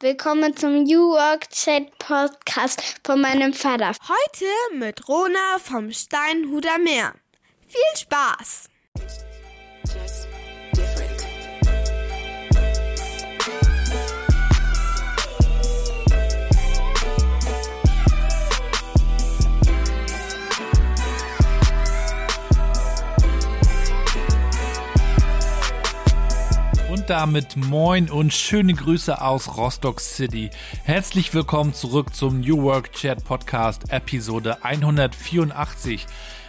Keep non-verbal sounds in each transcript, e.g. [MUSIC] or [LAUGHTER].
Willkommen zum New Work Chat Podcast von meinem Vater. Heute mit Rona vom Steinhuder Meer. Viel Spaß! Damit moin und schöne Grüße aus Rostock City. Herzlich willkommen zurück zum New Work Chat Podcast Episode 184.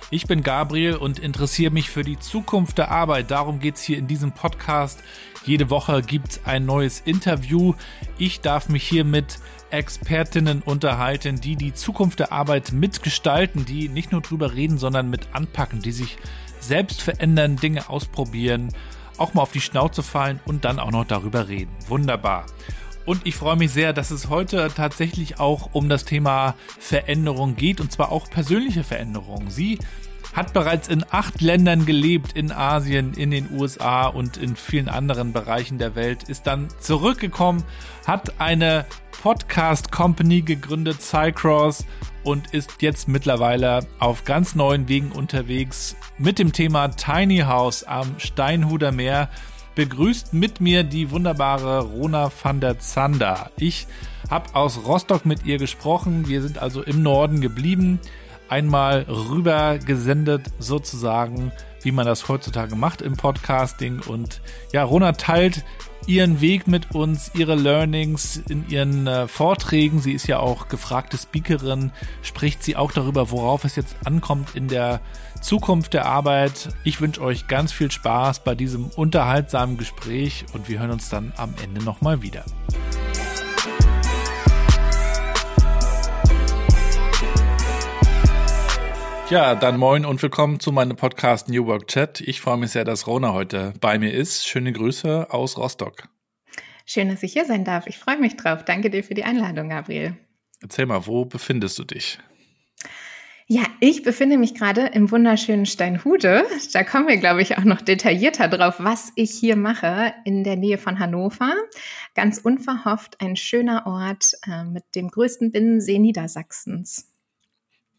Ich bin Gabriel und interessiere mich für die Zukunft der Arbeit. Darum geht es hier in diesem Podcast. Jede Woche gibt es ein neues Interview. Ich darf mich hier mit Expertinnen unterhalten, die die Zukunft der Arbeit mitgestalten, die nicht nur drüber reden, sondern mit anpacken, die sich selbst verändern, Dinge ausprobieren auch mal auf die Schnauze fallen und dann auch noch darüber reden. Wunderbar. Und ich freue mich sehr, dass es heute tatsächlich auch um das Thema Veränderung geht und zwar auch persönliche Veränderung. Sie hat bereits in acht Ländern gelebt, in Asien, in den USA und in vielen anderen Bereichen der Welt, ist dann zurückgekommen, hat eine Podcast Company gegründet, Cycross, und ist jetzt mittlerweile auf ganz neuen Wegen unterwegs mit dem Thema Tiny House am Steinhuder Meer. Begrüßt mit mir die wunderbare Rona van der Zander. Ich habe aus Rostock mit ihr gesprochen. Wir sind also im Norden geblieben. Einmal rüber gesendet sozusagen, wie man das heutzutage macht im Podcasting. Und ja, Rona teilt ihren Weg mit uns, ihre Learnings in ihren äh, Vorträgen. Sie ist ja auch gefragte Speakerin, spricht sie auch darüber, worauf es jetzt ankommt in der Zukunft der Arbeit. Ich wünsche euch ganz viel Spaß bei diesem unterhaltsamen Gespräch und wir hören uns dann am Ende nochmal wieder. Ja, dann moin und willkommen zu meinem Podcast New Work Chat. Ich freue mich sehr, dass Rona heute bei mir ist. Schöne Grüße aus Rostock. Schön, dass ich hier sein darf. Ich freue mich drauf. Danke dir für die Einladung, Gabriel. Erzähl mal, wo befindest du dich? Ja, ich befinde mich gerade im wunderschönen Steinhude. Da kommen wir, glaube ich, auch noch detaillierter drauf, was ich hier mache, in der Nähe von Hannover. Ganz unverhofft ein schöner Ort äh, mit dem größten Binnensee Niedersachsens.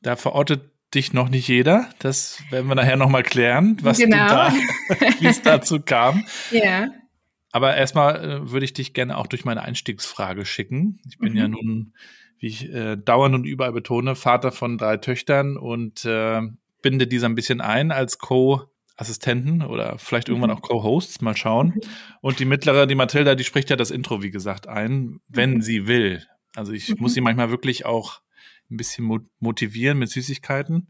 Da verortet dich noch nicht jeder. Das werden wir nachher nochmal klären, was genau. da, wie es dazu kam. [LAUGHS] Ja. Aber erstmal äh, würde ich dich gerne auch durch meine Einstiegsfrage schicken. Ich bin mhm. ja nun, wie ich äh, dauernd und überall betone, Vater von drei Töchtern und äh, binde diese ein bisschen ein als Co-Assistenten oder vielleicht irgendwann mhm. auch Co-Hosts, mal schauen. Mhm. Und die mittlere, die Mathilda, die spricht ja das Intro, wie gesagt, ein, wenn mhm. sie will. Also ich muss sie manchmal wirklich auch ein bisschen motivieren mit Süßigkeiten.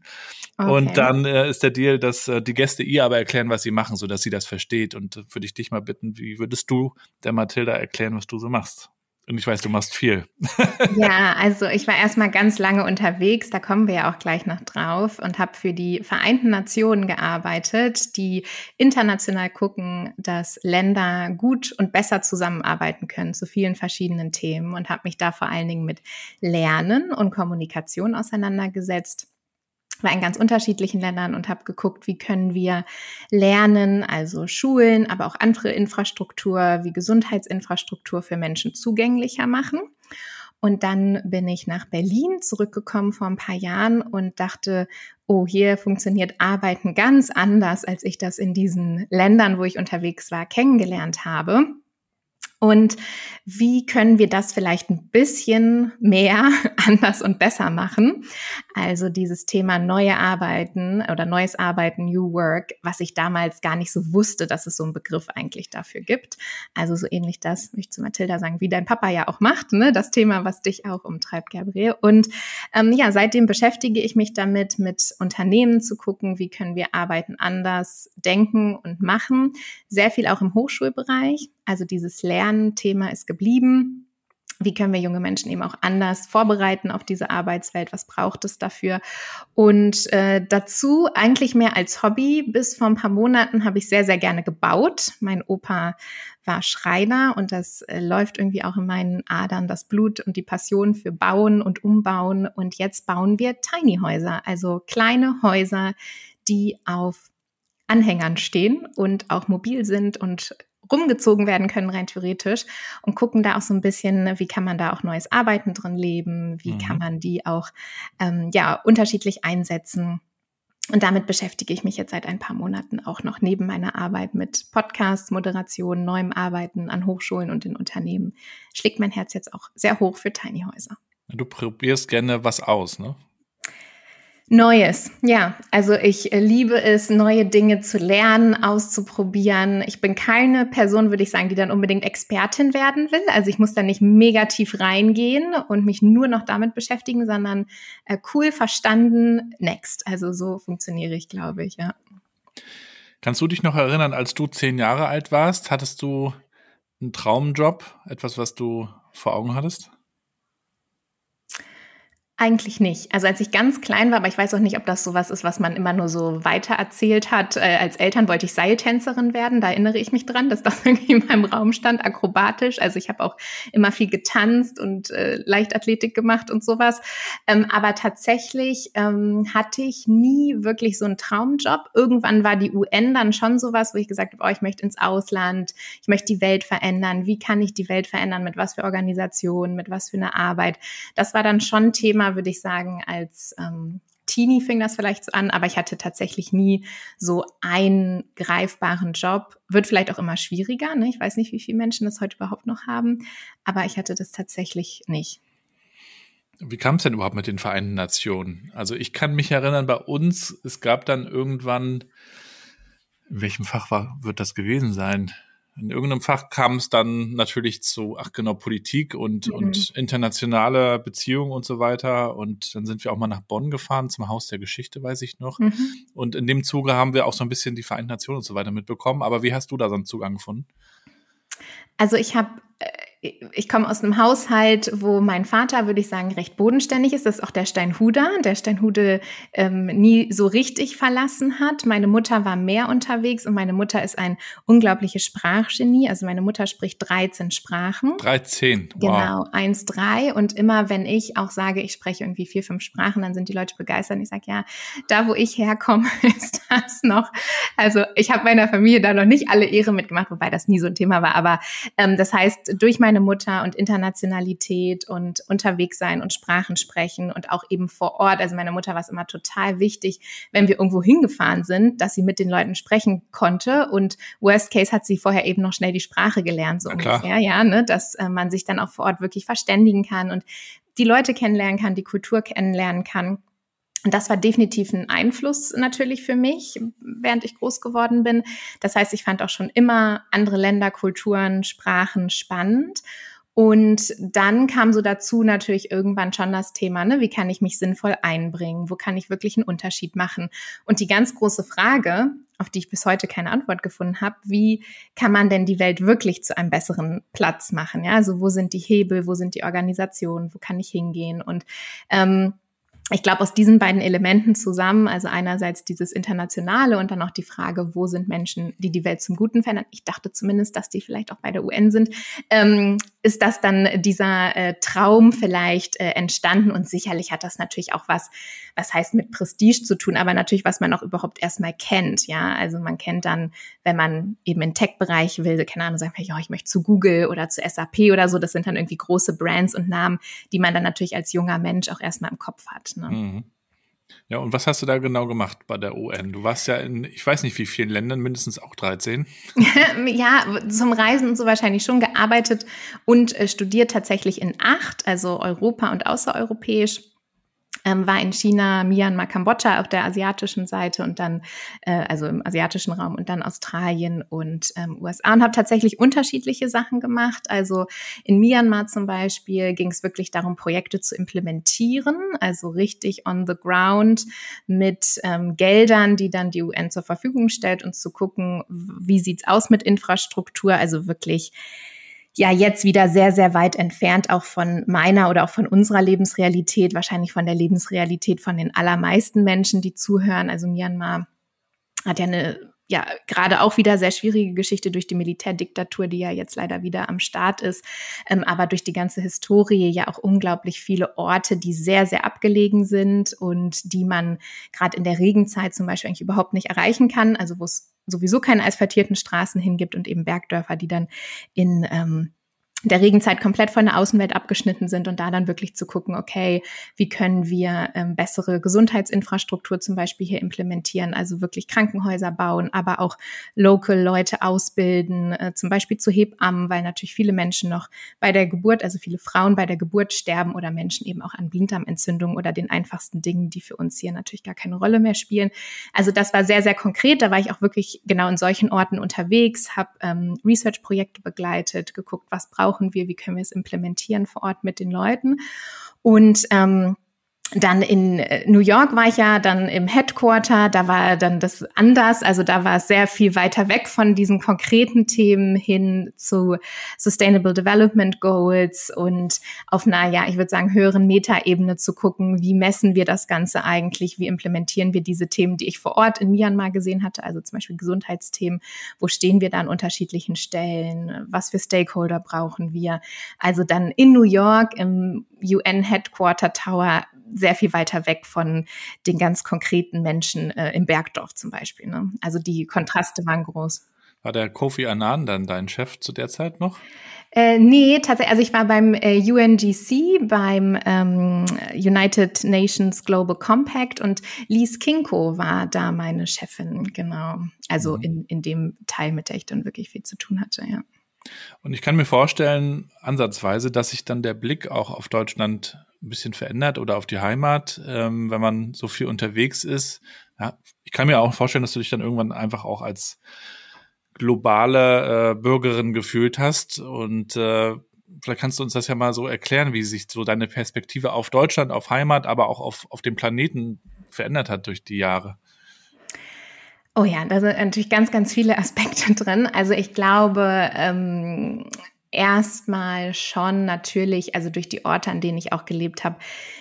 Okay. Und dann äh, ist der Deal, dass äh, die Gäste ihr aber erklären, was sie machen, so dass sie das versteht. Und würde ich dich mal bitten, wie würdest du der Mathilda erklären, was du so machst? Und ich weiß, du machst viel. ja, also ich war erstmal ganz lange unterwegs, da kommen wir ja auch gleich noch drauf und habe für die Vereinten Nationen gearbeitet, die international gucken, dass Länder gut und besser zusammenarbeiten können zu vielen verschiedenen Themen und habe mich da vor allen Dingen mit Lernen und Kommunikation auseinandergesetzt war in ganz unterschiedlichen Ländern und habe geguckt, wie können wir lernen, also Schulen, aber auch andere Infrastruktur wie Gesundheitsinfrastruktur für Menschen zugänglicher machen. Und dann bin ich nach Berlin zurückgekommen vor ein paar Jahren und dachte, oh, hier funktioniert Arbeiten ganz anders, als ich das in diesen Ländern, wo ich unterwegs war, kennengelernt habe. Und wie können wir das vielleicht ein bisschen mehr [LAUGHS] anders und besser machen? Also dieses Thema neue Arbeiten oder neues Arbeiten, New Work, was ich damals gar nicht so wusste, dass es so einen Begriff eigentlich dafür gibt. Also so ähnlich das, möchte ich zu Mathilda sagen, wie dein Papa ja auch macht, ne? das Thema, was dich auch umtreibt, Gabriel. Und ähm, ja, seitdem beschäftige ich mich damit, mit Unternehmen zu gucken, wie können wir Arbeiten anders denken und machen. Sehr viel auch im Hochschulbereich. Also dieses Lernthema ist geblieben. Wie können wir junge Menschen eben auch anders vorbereiten auf diese Arbeitswelt? Was braucht es dafür? Und äh, dazu eigentlich mehr als Hobby. Bis vor ein paar Monaten habe ich sehr, sehr gerne gebaut. Mein Opa war Schreiner und das äh, läuft irgendwie auch in meinen Adern, das Blut und die Passion für Bauen und Umbauen. Und jetzt bauen wir Tiny Häuser, also kleine Häuser, die auf Anhängern stehen und auch mobil sind und rumgezogen werden können, rein theoretisch, und gucken da auch so ein bisschen, wie kann man da auch neues Arbeiten drin leben, wie mhm. kann man die auch ähm, ja unterschiedlich einsetzen. Und damit beschäftige ich mich jetzt seit ein paar Monaten auch noch neben meiner Arbeit mit Podcasts, Moderation, neuem Arbeiten an Hochschulen und in Unternehmen. Schlägt mein Herz jetzt auch sehr hoch für Tiny Häuser. Du probierst gerne was aus, ne? Neues, ja. Also ich äh, liebe es, neue Dinge zu lernen, auszuprobieren. Ich bin keine Person, würde ich sagen, die dann unbedingt Expertin werden will. Also ich muss da nicht mega tief reingehen und mich nur noch damit beschäftigen, sondern äh, cool verstanden, next. Also so funktioniere ich, glaube ich, ja. Kannst du dich noch erinnern, als du zehn Jahre alt warst, hattest du einen Traumjob, etwas, was du vor Augen hattest? Eigentlich nicht. Also als ich ganz klein war, aber ich weiß auch nicht, ob das sowas ist, was man immer nur so weiter erzählt hat. Äh, als Eltern wollte ich Seiltänzerin werden. Da erinnere ich mich dran, dass das [LAUGHS] irgendwie in meinem Raum stand, akrobatisch. Also ich habe auch immer viel getanzt und äh, Leichtathletik gemacht und sowas. Ähm, aber tatsächlich ähm, hatte ich nie wirklich so einen Traumjob. Irgendwann war die UN dann schon sowas, wo ich gesagt habe, oh, ich möchte ins Ausland, ich möchte die Welt verändern. Wie kann ich die Welt verändern? Mit was für Organisationen, mit was für eine Arbeit? Das war dann schon Thema würde ich sagen, als ähm, Teenie fing das vielleicht so an, aber ich hatte tatsächlich nie so einen greifbaren Job. Wird vielleicht auch immer schwieriger. Ne? Ich weiß nicht, wie viele Menschen das heute überhaupt noch haben, aber ich hatte das tatsächlich nicht. Wie kam es denn überhaupt mit den Vereinten Nationen? Also ich kann mich erinnern, bei uns, es gab dann irgendwann, in welchem Fach war, wird das gewesen sein? In irgendeinem Fach kam es dann natürlich zu, ach genau, Politik und, mhm. und internationale Beziehungen und so weiter. Und dann sind wir auch mal nach Bonn gefahren, zum Haus der Geschichte, weiß ich noch. Mhm. Und in dem Zuge haben wir auch so ein bisschen die Vereinten Nationen und so weiter mitbekommen. Aber wie hast du da so einen Zugang gefunden? Also ich habe äh, ich komme aus einem Haushalt, wo mein Vater, würde ich sagen, recht bodenständig ist. Das ist auch der Steinhuder, der Steinhude ähm, nie so richtig verlassen hat. Meine Mutter war mehr unterwegs und meine Mutter ist ein unglaubliches Sprachgenie. Also meine Mutter spricht 13 Sprachen. 13, wow. Genau, 1, 3. Und immer, wenn ich auch sage, ich spreche irgendwie vier, fünf Sprachen, dann sind die Leute begeistert. Und ich sage, ja, da wo ich herkomme, [LAUGHS] ist das noch. Also ich habe meiner Familie da noch nicht alle Ehre mitgemacht, wobei das nie so ein Thema war. Aber ähm, das heißt, durch meine meine Mutter und Internationalität und unterwegs sein und Sprachen sprechen und auch eben vor Ort. Also meine Mutter war es immer total wichtig, wenn wir irgendwo hingefahren sind, dass sie mit den Leuten sprechen konnte. Und worst case hat sie vorher eben noch schnell die Sprache gelernt, so ungefähr, ja, ne, dass äh, man sich dann auch vor Ort wirklich verständigen kann und die Leute kennenlernen kann, die Kultur kennenlernen kann. Und das war definitiv ein Einfluss natürlich für mich, während ich groß geworden bin. Das heißt, ich fand auch schon immer andere Länder, Kulturen, Sprachen spannend. Und dann kam so dazu natürlich irgendwann schon das Thema, ne, wie kann ich mich sinnvoll einbringen? Wo kann ich wirklich einen Unterschied machen? Und die ganz große Frage, auf die ich bis heute keine Antwort gefunden habe, wie kann man denn die Welt wirklich zu einem besseren Platz machen? Ja, also wo sind die Hebel, wo sind die Organisationen, wo kann ich hingehen? Und ähm, ich glaube, aus diesen beiden Elementen zusammen, also einerseits dieses Internationale und dann auch die Frage, wo sind Menschen, die die Welt zum Guten verändern, ich dachte zumindest, dass die vielleicht auch bei der UN sind, ähm, ist das dann dieser äh, Traum vielleicht äh, entstanden und sicherlich hat das natürlich auch was, was heißt mit Prestige zu tun, aber natürlich, was man auch überhaupt erstmal kennt, ja, also man kennt dann, wenn man eben in Tech-Bereich will, keine Ahnung, sagen, ja, ich möchte zu Google oder zu SAP oder so, das sind dann irgendwie große Brands und Namen, die man dann natürlich als junger Mensch auch erstmal im Kopf hat. Ne? Mhm. Ja, und was hast du da genau gemacht bei der UN? Du warst ja in, ich weiß nicht wie vielen Ländern, mindestens auch 13. [LAUGHS] ja, zum Reisen und so wahrscheinlich schon gearbeitet und äh, studiert tatsächlich in acht, also Europa und außereuropäisch ähm, war in China, Myanmar, Kambodscha auf der asiatischen Seite und dann, äh, also im asiatischen Raum und dann Australien und ähm, USA und habe tatsächlich unterschiedliche Sachen gemacht. Also in Myanmar zum Beispiel ging es wirklich darum, Projekte zu implementieren, also richtig on the ground mit ähm, Geldern, die dann die UN zur Verfügung stellt und zu gucken, wie sieht's aus mit Infrastruktur, also wirklich ja jetzt wieder sehr, sehr weit entfernt auch von meiner oder auch von unserer Lebensrealität, wahrscheinlich von der Lebensrealität von den allermeisten Menschen, die zuhören. Also Myanmar hat ja eine ja, gerade auch wieder sehr schwierige Geschichte durch die Militärdiktatur, die ja jetzt leider wieder am Start ist, ähm, aber durch die ganze Historie ja auch unglaublich viele Orte, die sehr, sehr abgelegen sind und die man gerade in der Regenzeit zum Beispiel eigentlich überhaupt nicht erreichen kann, also wo es sowieso keine asphaltierten Straßen hingibt und eben Bergdörfer, die dann in ähm, der Regenzeit komplett von der Außenwelt abgeschnitten sind und da dann wirklich zu gucken, okay, wie können wir ähm, bessere Gesundheitsinfrastruktur zum Beispiel hier implementieren, also wirklich Krankenhäuser bauen, aber auch local Leute ausbilden, äh, zum Beispiel zu Hebammen, weil natürlich viele Menschen noch bei der Geburt, also viele Frauen bei der Geburt sterben oder Menschen eben auch an Blinddarmentzündungen oder den einfachsten Dingen, die für uns hier natürlich gar keine Rolle mehr spielen. Also das war sehr, sehr konkret. Da war ich auch wirklich genau in solchen Orten unterwegs, habe ähm, Research-Projekte begleitet, geguckt, was braucht brauchen wir, wie können wir es implementieren vor Ort mit den Leuten. Und ähm, dann in äh, New York war ich ja dann im Headquarter, da war dann das anders, also da war es sehr viel weiter weg von diesen konkreten Themen hin zu Sustainable Development Goals und auf einer, ja, ich würde sagen, höheren Metaebene zu gucken, wie messen wir das Ganze eigentlich, wie implementieren wir diese Themen, die ich vor Ort in Myanmar gesehen hatte, also zum Beispiel Gesundheitsthemen, wo stehen wir da an unterschiedlichen Stellen, was für Stakeholder brauchen wir. Also dann in New York im UN Headquarter Tower sehr viel weiter weg von den ganz konkreten Menschen äh, im Bergdorf zum Beispiel. Ne? Also die Kontraste waren groß. War der Kofi Annan dann dein Chef zu der Zeit noch? Äh, nee, tatsächlich, also ich war beim äh, UNGC, beim ähm, United Nations Global Compact und Lise Kinko war da meine Chefin, genau. Also mhm. in, in dem Teil, mit der ich dann wirklich viel zu tun hatte, ja. Und ich kann mir vorstellen, ansatzweise, dass sich dann der Blick auch auf Deutschland ein bisschen verändert oder auf die Heimat, ähm, wenn man so viel unterwegs ist. Ja, ich kann mir auch vorstellen, dass du dich dann irgendwann einfach auch als globale äh, Bürgerin gefühlt hast und äh, vielleicht kannst du uns das ja mal so erklären, wie sich so deine Perspektive auf Deutschland, auf Heimat, aber auch auf, auf dem Planeten verändert hat durch die Jahre. Oh ja, da sind natürlich ganz, ganz viele Aspekte drin. Also ich glaube, ähm, erstmal schon natürlich, also durch die Orte, an denen ich auch gelebt habe,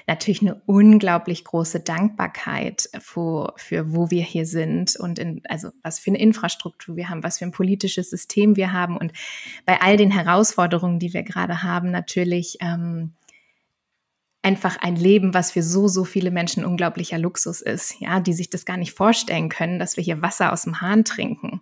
natürlich eine unglaublich große Dankbarkeit für, für wo wir hier sind und in, also was für eine Infrastruktur wir haben, was für ein politisches System wir haben und bei all den Herausforderungen, die wir gerade haben, natürlich ähm, einfach ein Leben, was für so, so viele Menschen unglaublicher Luxus ist, ja, die sich das gar nicht vorstellen können, dass wir hier Wasser aus dem Hahn trinken.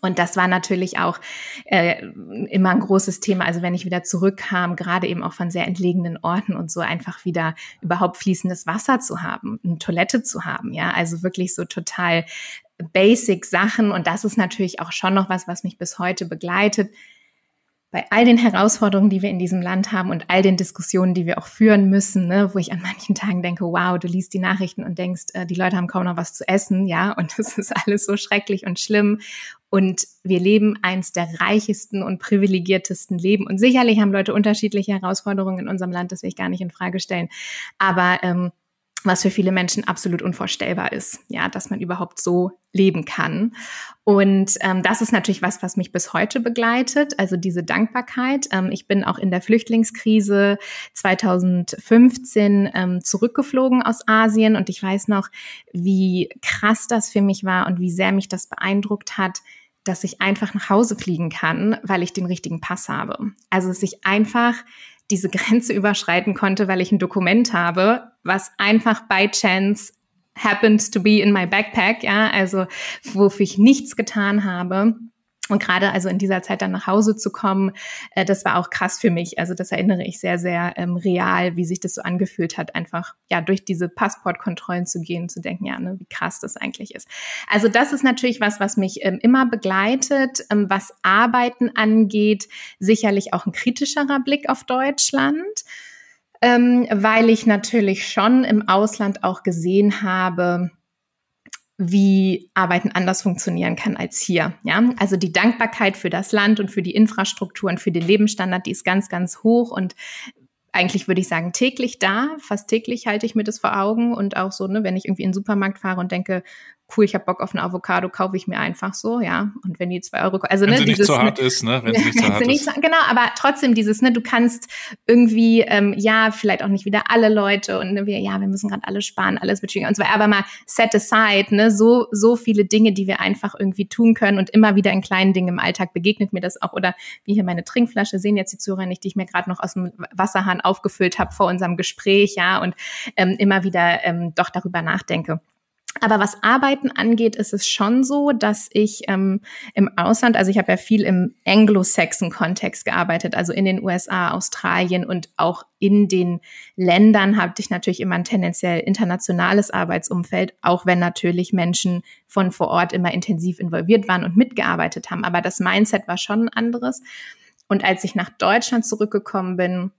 Und das war natürlich auch äh, immer ein großes Thema. Also wenn ich wieder zurückkam, gerade eben auch von sehr entlegenen Orten und so einfach wieder überhaupt fließendes Wasser zu haben, eine Toilette zu haben, ja, also wirklich so total basic Sachen. Und das ist natürlich auch schon noch was, was mich bis heute begleitet bei all den Herausforderungen, die wir in diesem Land haben und all den Diskussionen, die wir auch führen müssen, ne, wo ich an manchen Tagen denke, wow, du liest die Nachrichten und denkst, äh, die Leute haben kaum noch was zu essen, ja, und [LAUGHS] es ist alles so schrecklich und schlimm. Und wir leben eins der reichesten und privilegiertesten Leben. Und sicherlich haben Leute unterschiedliche Herausforderungen in unserem Land, das will ich gar nicht in Frage stellen. Aber ähm, was für viele Menschen absolut unvorstellbar ist, ja, dass man überhaupt so leben kann. Und ähm, das ist natürlich was, was mich bis heute begleitet, also diese Dankbarkeit. Ähm, ich bin auch in der Flüchtlingskrise 2015 ähm, zurückgeflogen aus Asien und ich weiß noch, wie krass das für mich war und wie sehr mich das beeindruckt hat, dass ich einfach nach Hause fliegen kann, weil ich den richtigen Pass habe. Also dass ich einfach diese Grenze überschreiten konnte, weil ich ein Dokument habe, was einfach by chance happens to be in my backpack, ja, also wofür ich nichts getan habe. Und gerade also in dieser Zeit dann nach Hause zu kommen, äh, das war auch krass für mich. Also das erinnere ich sehr, sehr ähm, real, wie sich das so angefühlt hat, einfach ja durch diese Passportkontrollen zu gehen, zu denken, ja, ne, wie krass das eigentlich ist. Also das ist natürlich was, was mich ähm, immer begleitet, ähm, was Arbeiten angeht, sicherlich auch ein kritischerer Blick auf Deutschland. Ähm, weil ich natürlich schon im Ausland auch gesehen habe, wie Arbeiten anders funktionieren kann als hier. Ja, also die Dankbarkeit für das Land und für die Infrastruktur und für den Lebensstandard, die ist ganz, ganz hoch und eigentlich würde ich sagen täglich da. Fast täglich halte ich mir das vor Augen und auch so, ne, wenn ich irgendwie in den Supermarkt fahre und denke, cool, ich habe Bock auf eine Avocado, kaufe ich mir einfach so, ja. Und wenn die zwei Euro, also wenn ne, sie dieses, nicht so hart ist, ne, wenn [LAUGHS] sie nicht so hart ist. So, genau, aber trotzdem dieses, ne, du kannst irgendwie, ähm, ja, vielleicht auch nicht wieder alle Leute und ne, wir, ja, wir müssen gerade alle sparen, alles wird schwieriger und so, aber mal set aside, ne, so so viele Dinge, die wir einfach irgendwie tun können und immer wieder in kleinen Dingen im Alltag begegnet mir das auch oder wie hier meine Trinkflasche sehen jetzt die Zuhörer nicht, die ich mir gerade noch aus dem Wasserhahn aufgefüllt habe vor unserem Gespräch, ja, und ähm, immer wieder ähm, doch darüber nachdenke Aber was Arbeiten angeht, ist es schon so, dass ich ähm, im Ausland, also ich habe ja viel im Anglo-Saxon-Kontext gearbeitet, also in den USA, Australien und auch in den Ländern hatte ich natürlich immer ein tendenziell internationales Arbeitsumfeld, auch wenn natürlich Menschen von vor Ort immer intensiv involviert waren und mitgearbeitet haben. Aber das Mindset war schon ein anderes. Und als ich nach Deutschland zurückgekommen bin,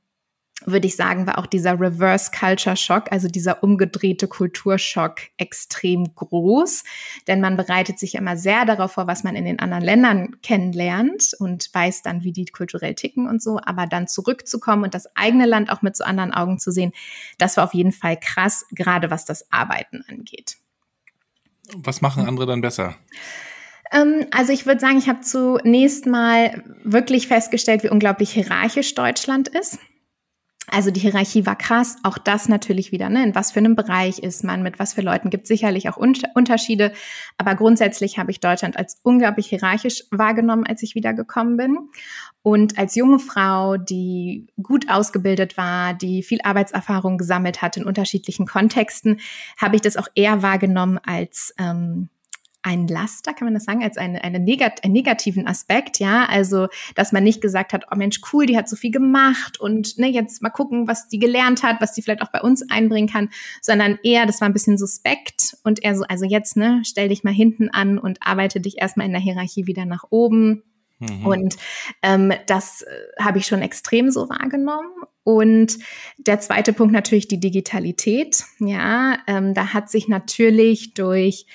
würde ich sagen, war auch dieser Reverse Culture Shock, also dieser umgedrehte Kulturschock extrem groß. Denn man bereitet sich immer sehr darauf vor, was man in den anderen Ländern kennenlernt und weiß dann, wie die kulturell ticken und so. Aber dann zurückzukommen und das eigene Land auch mit so anderen Augen zu sehen, das war auf jeden Fall krass, gerade was das Arbeiten angeht. Was machen andere dann besser? Ähm, also ich würde sagen, ich habe zunächst mal wirklich festgestellt, wie unglaublich hierarchisch Deutschland ist. Also die Hierarchie war krass, auch das natürlich wieder, ne? in was für einem Bereich ist man, mit was für Leuten gibt sicherlich auch Unterschiede, aber grundsätzlich habe ich Deutschland als unglaublich hierarchisch wahrgenommen, als ich wiedergekommen bin. Und als junge Frau, die gut ausgebildet war, die viel Arbeitserfahrung gesammelt hat in unterschiedlichen Kontexten, habe ich das auch eher wahrgenommen als ähm, ein Laster, kann man das sagen, als eine, eine negat einen negativen Aspekt, ja, also, dass man nicht gesagt hat, oh Mensch, cool, die hat so viel gemacht und ne, jetzt mal gucken, was die gelernt hat, was die vielleicht auch bei uns einbringen kann, sondern eher, das war ein bisschen suspekt und eher so, also jetzt, ne, stell dich mal hinten an und arbeite dich erstmal in der Hierarchie wieder nach oben. Mhm. Und ähm, das äh, habe ich schon extrem so wahrgenommen. Und der zweite Punkt natürlich die Digitalität. Ja, ähm, da hat sich natürlich durch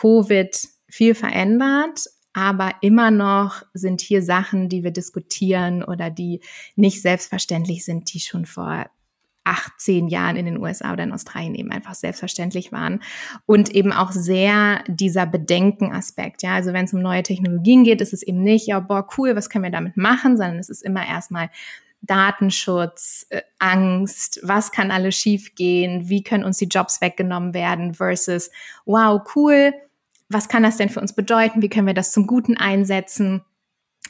Covid viel verändert, aber immer noch sind hier Sachen, die wir diskutieren oder die nicht selbstverständlich sind, die schon vor 18 Jahren in den USA oder in Australien eben einfach selbstverständlich waren und eben auch sehr dieser Bedenkenaspekt. Ja, also wenn es um neue Technologien geht, ist es eben nicht, ja, boah, cool, was können wir damit machen, sondern es ist immer erstmal Datenschutz, äh, Angst, was kann alles schiefgehen, wie können uns die Jobs weggenommen werden versus, wow, cool, was kann das denn für uns bedeuten? Wie können wir das zum Guten einsetzen?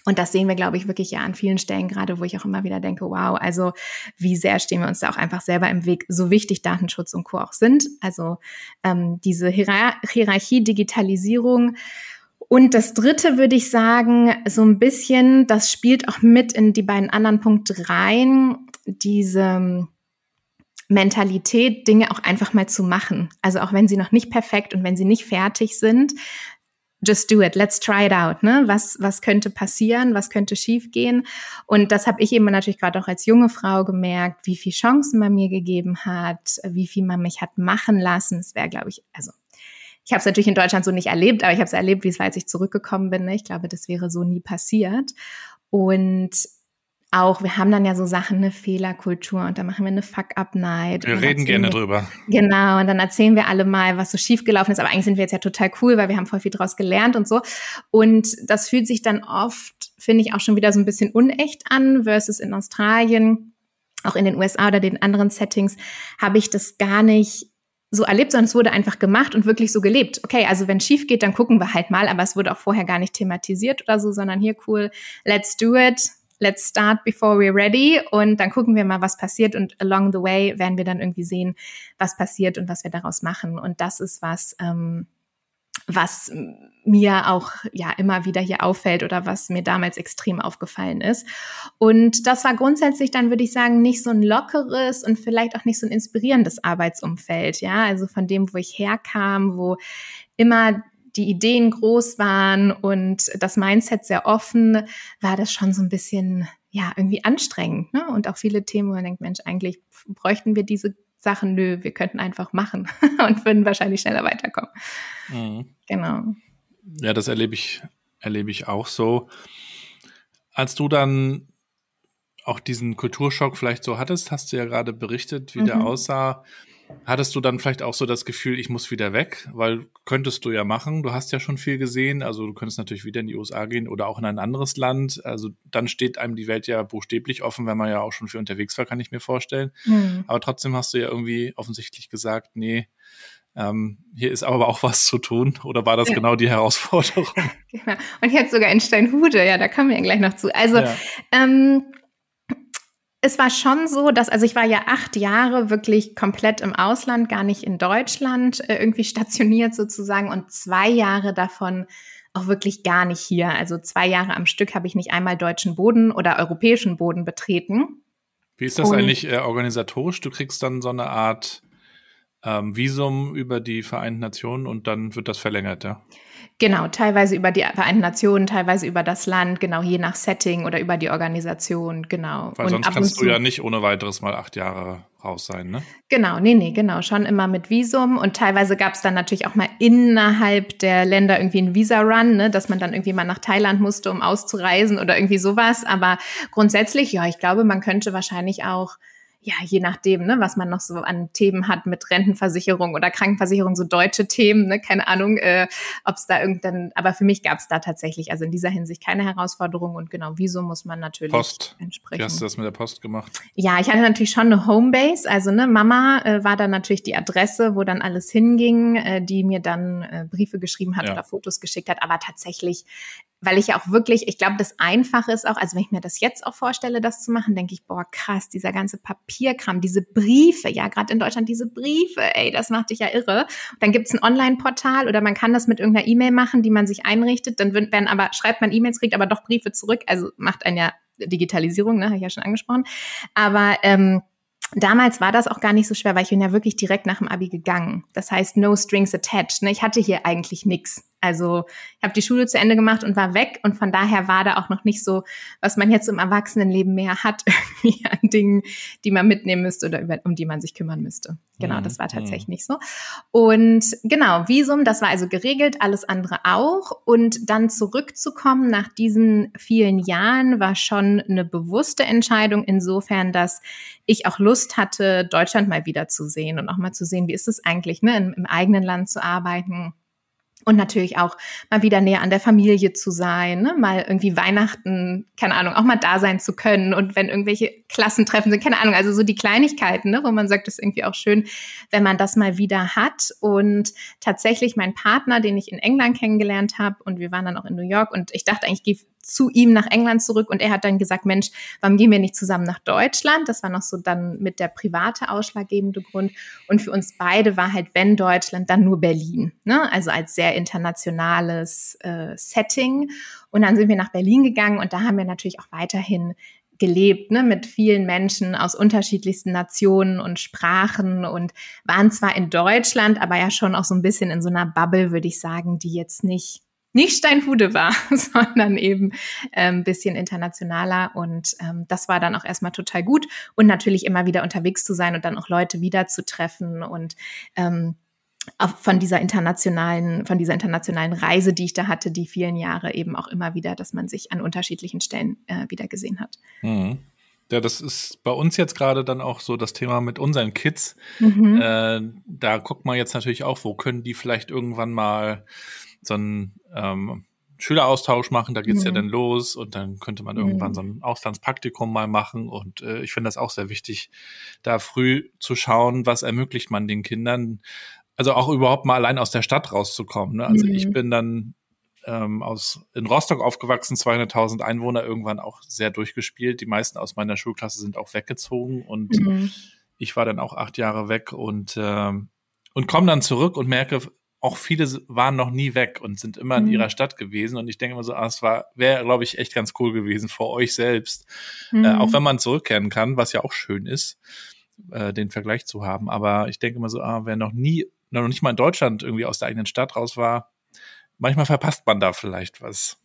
Und das sehen wir, glaube ich, wirklich ja an vielen Stellen gerade, wo ich auch immer wieder denke, wow, also wie sehr stehen wir uns da auch einfach selber im Weg, so wichtig Datenschutz und Co. auch sind. Also ähm, diese Hierar Hierarchie, Digitalisierung. Und das Dritte würde ich sagen, so ein bisschen, das spielt auch mit in die beiden anderen Punkte rein, diese Mentalität, Dinge auch einfach mal zu machen. Also auch wenn sie noch nicht perfekt und wenn sie nicht fertig sind, just do it, let's try it out. Ne? Was, was könnte passieren, was könnte schiefgehen? Und das habe ich eben natürlich gerade auch als junge Frau gemerkt, wie viel Chancen man mir gegeben hat, wie viel man mich hat machen lassen. Es wäre, glaube ich, also ich habe es natürlich in Deutschland so nicht erlebt, aber ich habe es erlebt, wie es war, als ich zurückgekommen bin. Ne? Ich glaube, das wäre so nie passiert. Und auch, wir haben dann ja so Sachen, eine Fehlerkultur und dann machen wir eine Fuck-Up-Night. Wir reden gerne wir, drüber. Genau, und dann erzählen wir alle mal, was so schiefgelaufen ist. Aber eigentlich sind wir jetzt ja total cool, weil wir haben voll viel draus gelernt und so. Und das fühlt sich dann oft, finde ich, auch schon wieder so ein bisschen unecht an, versus in Australien, auch in den USA oder den anderen Settings, habe ich das gar nicht so erlebt, sondern es wurde einfach gemacht und wirklich so gelebt. Okay, also wenn schief geht, dann gucken wir halt mal, aber es wurde auch vorher gar nicht thematisiert oder so, sondern hier cool, let's do it let's start before we're ready und dann gucken wir mal, was passiert und along the way werden wir dann irgendwie sehen, was passiert und was wir daraus machen. Und das ist was, ähm, was mir auch ja immer wieder hier auffällt oder was mir damals extrem aufgefallen ist. Und das war grundsätzlich dann, würde ich sagen, nicht so ein lockeres und vielleicht auch nicht so ein inspirierendes Arbeitsumfeld. Ja, also von dem, wo ich herkam, wo immer die Ideen groß waren und das Mindset sehr offen, war das schon so ein bisschen, ja, irgendwie anstrengend. Ne? Und auch viele Themen, wo man denkt, Mensch, eigentlich bräuchten wir diese Sachen, nö, wir könnten einfach machen [LAUGHS] und würden wahrscheinlich schneller weiterkommen. Mhm. Genau. Ja, das erlebe ich, erlebe ich auch so. Als du dann auch diesen Kulturschock vielleicht so hattest, hast du ja gerade berichtet, wie mhm. der aussah. Hattest du dann vielleicht auch so das Gefühl, ich muss wieder weg? Weil könntest du ja machen. Du hast ja schon viel gesehen. Also du könntest natürlich wieder in die USA gehen oder auch in ein anderes Land. Also dann steht einem die Welt ja buchstäblich offen, wenn man ja auch schon viel unterwegs war, kann ich mir vorstellen. Mhm. Aber trotzdem hast du ja irgendwie offensichtlich gesagt, nee, ähm, hier ist aber auch was zu tun. Oder war das ja. genau die Herausforderung? [LAUGHS] Genau. Und jetzt sogar in Steinhude, ja, da kommen wir ja gleich noch zu. Also ja. ähm, es war schon so, dass, also ich war ja acht Jahre wirklich komplett im Ausland, gar nicht in Deutschland äh, irgendwie [LAUGHS] stationiert sozusagen und zwei Jahre davon auch wirklich gar nicht hier. Also zwei Jahre am Stück habe ich nicht einmal deutschen Boden oder europäischen Boden betreten. Wie ist das und, eigentlich äh, organisatorisch? Du kriegst dann so eine Art ähm, Visum über die Vereinten Nationen und dann wird das verlängert, ja? Genau, teilweise über die Vereinten Nationen, teilweise über das Land, genau, je nach Setting oder über die Organisation, genau. Weil und sonst kannst du ja nicht ohne weiteres mal acht Jahre raus sein, ne? Genau, nee, nee, genau, schon immer mit Visum und teilweise gab es dann natürlich auch mal innerhalb der Länder irgendwie einen Visa-Run, ne, dass man dann irgendwie mal nach Thailand musste, um auszureisen oder irgendwie sowas, aber grundsätzlich, ja, ich glaube, man könnte wahrscheinlich auch ja, je nachdem, ne, was man noch so an Themen hat mit Rentenversicherung oder Krankenversicherung, so deutsche Themen, ne, keine Ahnung, äh, ob es da irgendein, aber für mich gab es da tatsächlich, also in dieser Hinsicht keine Herausforderung und genau, wieso muss man natürlich Post. entsprechen. Wie hast du das mit der Post gemacht? Ja, ich hatte natürlich schon eine Homebase, also ne, Mama äh, war dann natürlich die Adresse, wo dann alles hinging, äh, die mir dann äh, Briefe geschrieben hat ja. oder Fotos geschickt hat, aber tatsächlich weil ich ja auch wirklich, ich glaube, das Einfache ist auch, also wenn ich mir das jetzt auch vorstelle, das zu machen, denke ich, boah, krass, dieser ganze Papierkram, diese Briefe, ja, gerade in Deutschland diese Briefe, ey, das macht dich ja irre. Und dann gibt's ein Online-Portal oder man kann das mit irgendeiner E-Mail machen, die man sich einrichtet, dann werden aber, schreibt man E-Mails, kriegt aber doch Briefe zurück, also macht ein ja Digitalisierung, ne, habe ich ja schon angesprochen. Aber ähm, Damals war das auch gar nicht so schwer, weil ich bin ja wirklich direkt nach dem Abi gegangen. Das heißt, no strings attached. Ne? Ich hatte hier eigentlich nichts. Also ich habe die Schule zu Ende gemacht und war weg und von daher war da auch noch nicht so, was man jetzt im Erwachsenenleben mehr hat, [LAUGHS] irgendwie an Dingen, die man mitnehmen müsste oder über, um die man sich kümmern müsste. Genau, mhm. das war tatsächlich mhm. nicht so. Und genau, Visum, das war also geregelt, alles andere auch. Und dann zurückzukommen nach diesen vielen Jahren war schon eine bewusste Entscheidung insofern, dass ich auch Lust hatte, Deutschland mal wieder zu sehen und auch mal zu sehen, wie ist es eigentlich, ne, im, im eigenen Land zu arbeiten und natürlich auch mal wieder näher an der Familie zu sein, ne? mal irgendwie Weihnachten, keine Ahnung, auch mal da sein zu können und wenn irgendwelche Klassentreffen sind, keine Ahnung, also so die Kleinigkeiten, ne? wo man sagt, es ist irgendwie auch schön, wenn man das mal wieder hat. Und tatsächlich mein Partner, den ich in England kennengelernt habe und wir waren dann auch in New York und ich dachte eigentlich, zu ihm nach England zurück und er hat dann gesagt, Mensch, warum gehen wir nicht zusammen nach Deutschland? Das war noch so dann mit der private ausschlaggebende Grund. Und für uns beide war halt, wenn Deutschland, dann nur Berlin. Ne? Also als sehr internationales äh, Setting. Und dann sind wir nach Berlin gegangen und da haben wir natürlich auch weiterhin gelebt, ne, mit vielen Menschen aus unterschiedlichsten Nationen und Sprachen und waren zwar in Deutschland, aber ja schon auch so ein bisschen in so einer Bubble, würde ich sagen, die jetzt nicht nicht Steinhude war, [LAUGHS] sondern eben ein ähm, bisschen internationaler. Und ähm, das war dann auch erstmal total gut. Und natürlich immer wieder unterwegs zu sein und dann auch Leute wiederzutreffen und ähm, von dieser internationalen, von dieser internationalen Reise, die ich da hatte, die vielen Jahre eben auch immer wieder, dass man sich an unterschiedlichen Stellen äh, wieder gesehen hat. Mhm. Ja, das ist bei uns jetzt gerade dann auch so das Thema mit unseren Kids. Mhm. Äh, da guckt man jetzt natürlich auch, wo können die vielleicht irgendwann mal so einen ähm, Schüleraustausch machen, da geht's mhm. ja dann los und dann könnte man irgendwann mhm. so ein Auslandspraktikum mal machen und äh, ich finde das auch sehr wichtig, da früh zu schauen, was ermöglicht man den Kindern, also auch überhaupt mal allein aus der Stadt rauszukommen. Ne? Also mhm. ich bin dann ähm, aus in Rostock aufgewachsen, 200.000 Einwohner, irgendwann auch sehr durchgespielt. Die meisten aus meiner Schulklasse sind auch weggezogen und mhm. ich war dann auch acht Jahre weg und ähm, und komme dann zurück und merke, auch viele waren noch nie weg und sind immer in mhm. ihrer Stadt gewesen. Und ich denke immer so, ah, es war, wäre, glaube ich, echt ganz cool gewesen vor euch selbst. Mhm. Äh, auch wenn man zurückkehren kann, was ja auch schön ist, äh, den Vergleich zu haben. Aber ich denke immer so, ah, wer noch nie, noch nicht mal in Deutschland irgendwie aus der eigenen Stadt raus war, manchmal verpasst man da vielleicht was.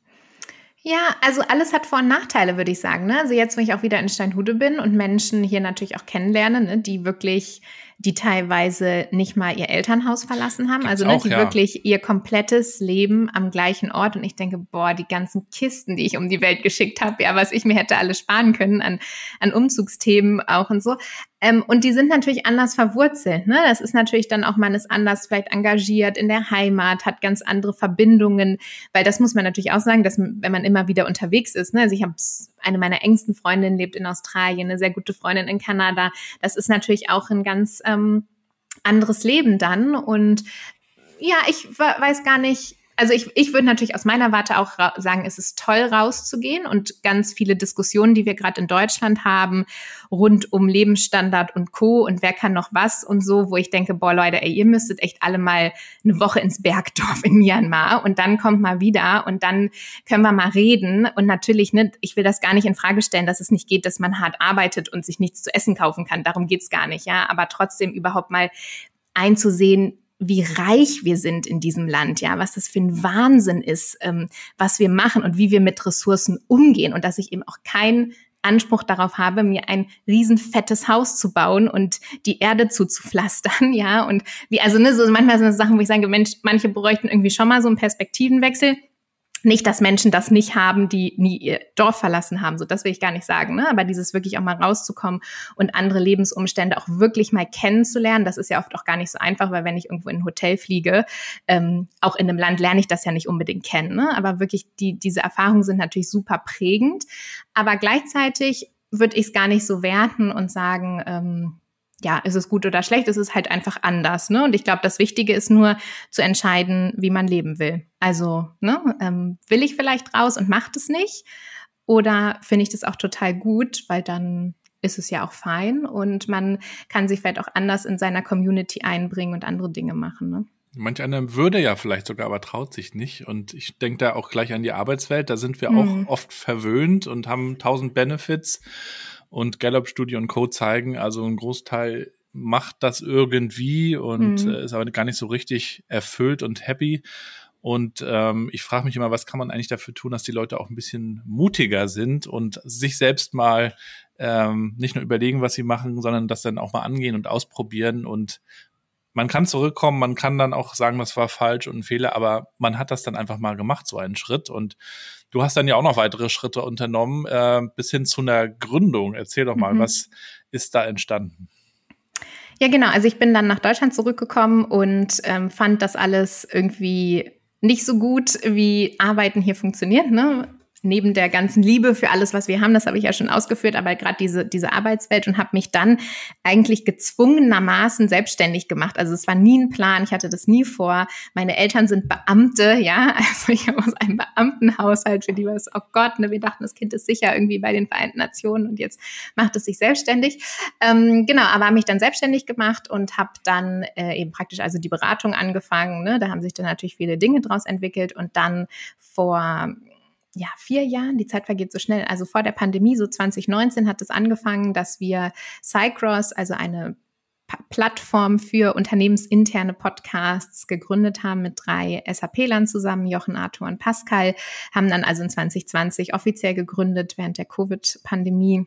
Ja, also alles hat Vor- und Nachteile, würde ich sagen. Ne? Also jetzt, wenn ich auch wieder in Steinhude bin und Menschen hier natürlich auch kennenlerne, ne, die wirklich die teilweise nicht mal ihr Elternhaus verlassen haben, Gibt's also ne, die ja. wirklich ihr komplettes Leben am gleichen Ort. Und ich denke, boah, die ganzen Kisten, die ich um die Welt geschickt habe, ja, was ich mir hätte alles sparen können an, an Umzugsthemen auch und so. Ähm, und die sind natürlich anders verwurzelt. Ne? Das ist natürlich dann auch, man ist anders vielleicht engagiert in der Heimat, hat ganz andere Verbindungen, weil das muss man natürlich auch sagen, dass wenn man immer wieder unterwegs ist. Ne? Also ich habe eine meiner engsten Freundinnen lebt in Australien, eine sehr gute Freundin in Kanada. Das ist natürlich auch ein ganz ähm, anderes Leben dann. Und ja, ich weiß gar nicht, also ich, ich würde natürlich aus meiner Warte auch sagen, es ist toll rauszugehen und ganz viele Diskussionen, die wir gerade in Deutschland haben, rund um Lebensstandard und Co. und wer kann noch was und so, wo ich denke, boah Leute, ey, ihr müsstet echt alle mal eine Woche ins Bergdorf in Myanmar und dann kommt mal wieder und dann können wir mal reden. Und natürlich, ne, ich will das gar nicht in Frage stellen, dass es nicht geht, dass man hart arbeitet und sich nichts zu essen kaufen kann, darum geht's gar nicht, ja, aber trotzdem überhaupt mal einzusehen, wie reich wir sind in diesem Land, ja, was das für ein Wahnsinn ist, ähm, was wir machen und wie wir mit Ressourcen umgehen und dass ich eben auch keinen Anspruch darauf habe, mir ein riesenfettes Haus zu bauen und die Erde zuzupflastern, [LAUGHS] ja, und wie, also, ne, so manchmal sind das Sachen, wo ich sage, Mensch, manche bräuchten irgendwie schon mal so einen Perspektivenwechsel nicht, dass Menschen das nicht haben, die nie ihr Dorf verlassen haben. So, das will ich gar nicht sagen. Ne? Aber dieses wirklich auch mal rauszukommen und andere Lebensumstände auch wirklich mal kennenzulernen, das ist ja oft auch gar nicht so einfach, weil wenn ich irgendwo in ein Hotel fliege, ähm, auch in einem Land lerne ich das ja nicht unbedingt kennen. Ne? Aber wirklich, die, diese Erfahrungen sind natürlich super prägend. Aber gleichzeitig würde ich es gar nicht so werten und sagen, ähm, ja, ist es gut oder schlecht, ist es halt einfach anders. Ne? Und ich glaube, das Wichtige ist nur zu entscheiden, wie man leben will. Also, ne, ähm, will ich vielleicht raus und macht es nicht? Oder finde ich das auch total gut, weil dann ist es ja auch fein und man kann sich vielleicht auch anders in seiner Community einbringen und andere Dinge machen. Ne? Manch einer würde ja vielleicht sogar, aber traut sich nicht. Und ich denke da auch gleich an die Arbeitswelt. Da sind wir mhm. auch oft verwöhnt und haben tausend Benefits. Und Gallup-Studie und Co. zeigen, also ein Großteil macht das irgendwie und mhm. Äh, ist aber gar nicht so richtig erfüllt und happy. Und ähm, ich frage mich immer, was kann man eigentlich dafür tun, dass die Leute auch ein bisschen mutiger sind und sich selbst mal ähm, nicht nur überlegen, was sie machen, sondern das dann auch mal angehen und ausprobieren und man kann zurückkommen, man kann dann auch sagen, das war falsch und ein Fehler, aber man hat das dann einfach mal gemacht, so einen Schritt. Und du hast dann ja auch noch weitere Schritte unternommen, äh, bis hin zu einer Gründung. Erzähl doch mal, mhm. was ist da entstanden? Ja, genau. Also ich bin dann nach Deutschland zurückgekommen und ähm, fand das alles irgendwie nicht so gut, wie Arbeiten hier funktioniert. Ne? Neben der ganzen Liebe für alles, was wir haben, das habe ich ja schon ausgeführt, aber gerade diese, diese Arbeitswelt und habe mich dann eigentlich gezwungenermaßen selbstständig gemacht. Also es war nie ein Plan, ich hatte das nie vor. Meine Eltern sind Beamte, ja, [LAUGHS] also ich habe aus einem Beamtenhaushalt, für die war es, oh Gott, ne, wir dachten, das Kind ist sicher irgendwie bei den Vereinten Nationen und jetzt macht es sich selbstständig. Ähm, genau, aber habe mich dann selbstständig gemacht und habe dann äh, eben praktisch also die Beratung angefangen. Ne? Da haben sich dann natürlich viele Dinge draus entwickelt und dann vor ja, vier Jahren, die Zeit vergeht so schnell, also vor der Pandemie, so 2019 hat es angefangen, dass wir Cycross, also eine Plattform für unternehmensinterne Podcasts gegründet haben mit drei SAP-Lern zusammen, Jochen, Arthur und Pascal, haben dann also in 2020 offiziell gegründet während der Covid-Pandemie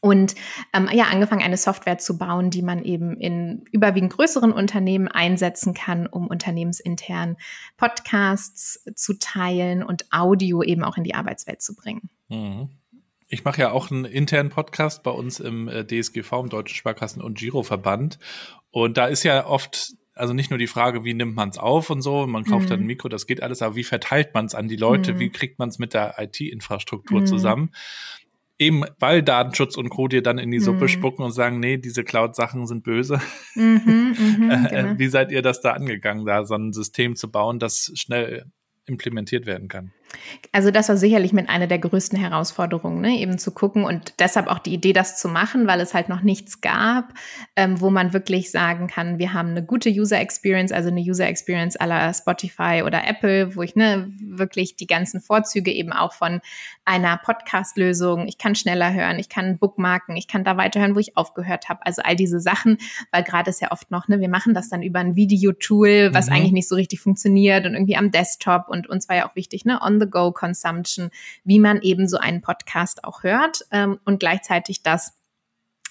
und ähm, ja, angefangen, eine Software zu bauen, die man eben in überwiegend größeren Unternehmen einsetzen kann, um unternehmensintern Podcasts zu teilen und Audio eben auch in die Arbeitswelt zu bringen. Mhm. Ich mache ja auch einen internen Podcast bei uns im äh, DSGV, im Deutschen Sparkassen- und Giroverband. Und da ist ja oft also nicht nur die Frage, wie nimmt man es auf und so, man kauft mhm. dann ein Mikro, das geht alles, aber wie verteilt man es an die Leute, mhm. wie kriegt man es mit der IT-Infrastruktur mhm. zusammen? Eben weil Datenschutz und Co. dir dann in die Suppe mhm. spucken und sagen, nee, diese Cloud-Sachen sind böse. Mhm, [LAUGHS] mh, äh, genau. Wie seid ihr das da angegangen, da so ein System zu bauen, das schnell implementiert werden kann? Also das war sicherlich mit einer der größten Herausforderungen, ne? eben zu gucken und deshalb auch die Idee, das zu machen, weil es halt noch nichts gab, ähm, wo man wirklich sagen kann, wir haben eine gute User Experience, also eine User Experience aller Spotify oder Apple, wo ich ne, wirklich die ganzen Vorzüge eben auch von einer Podcast-Lösung, ich kann schneller hören, ich kann bookmarken, ich kann da weiterhören, wo ich aufgehört habe. Also all diese Sachen, weil gerade ist ja oft noch, ne, wir machen das dann über ein Video-Tool, was mhm. eigentlich nicht so richtig funktioniert und irgendwie am Desktop und uns war ja auch wichtig, ne, on On-the-Go-Consumption, wie man eben so einen Podcast auch hört ähm, und gleichzeitig das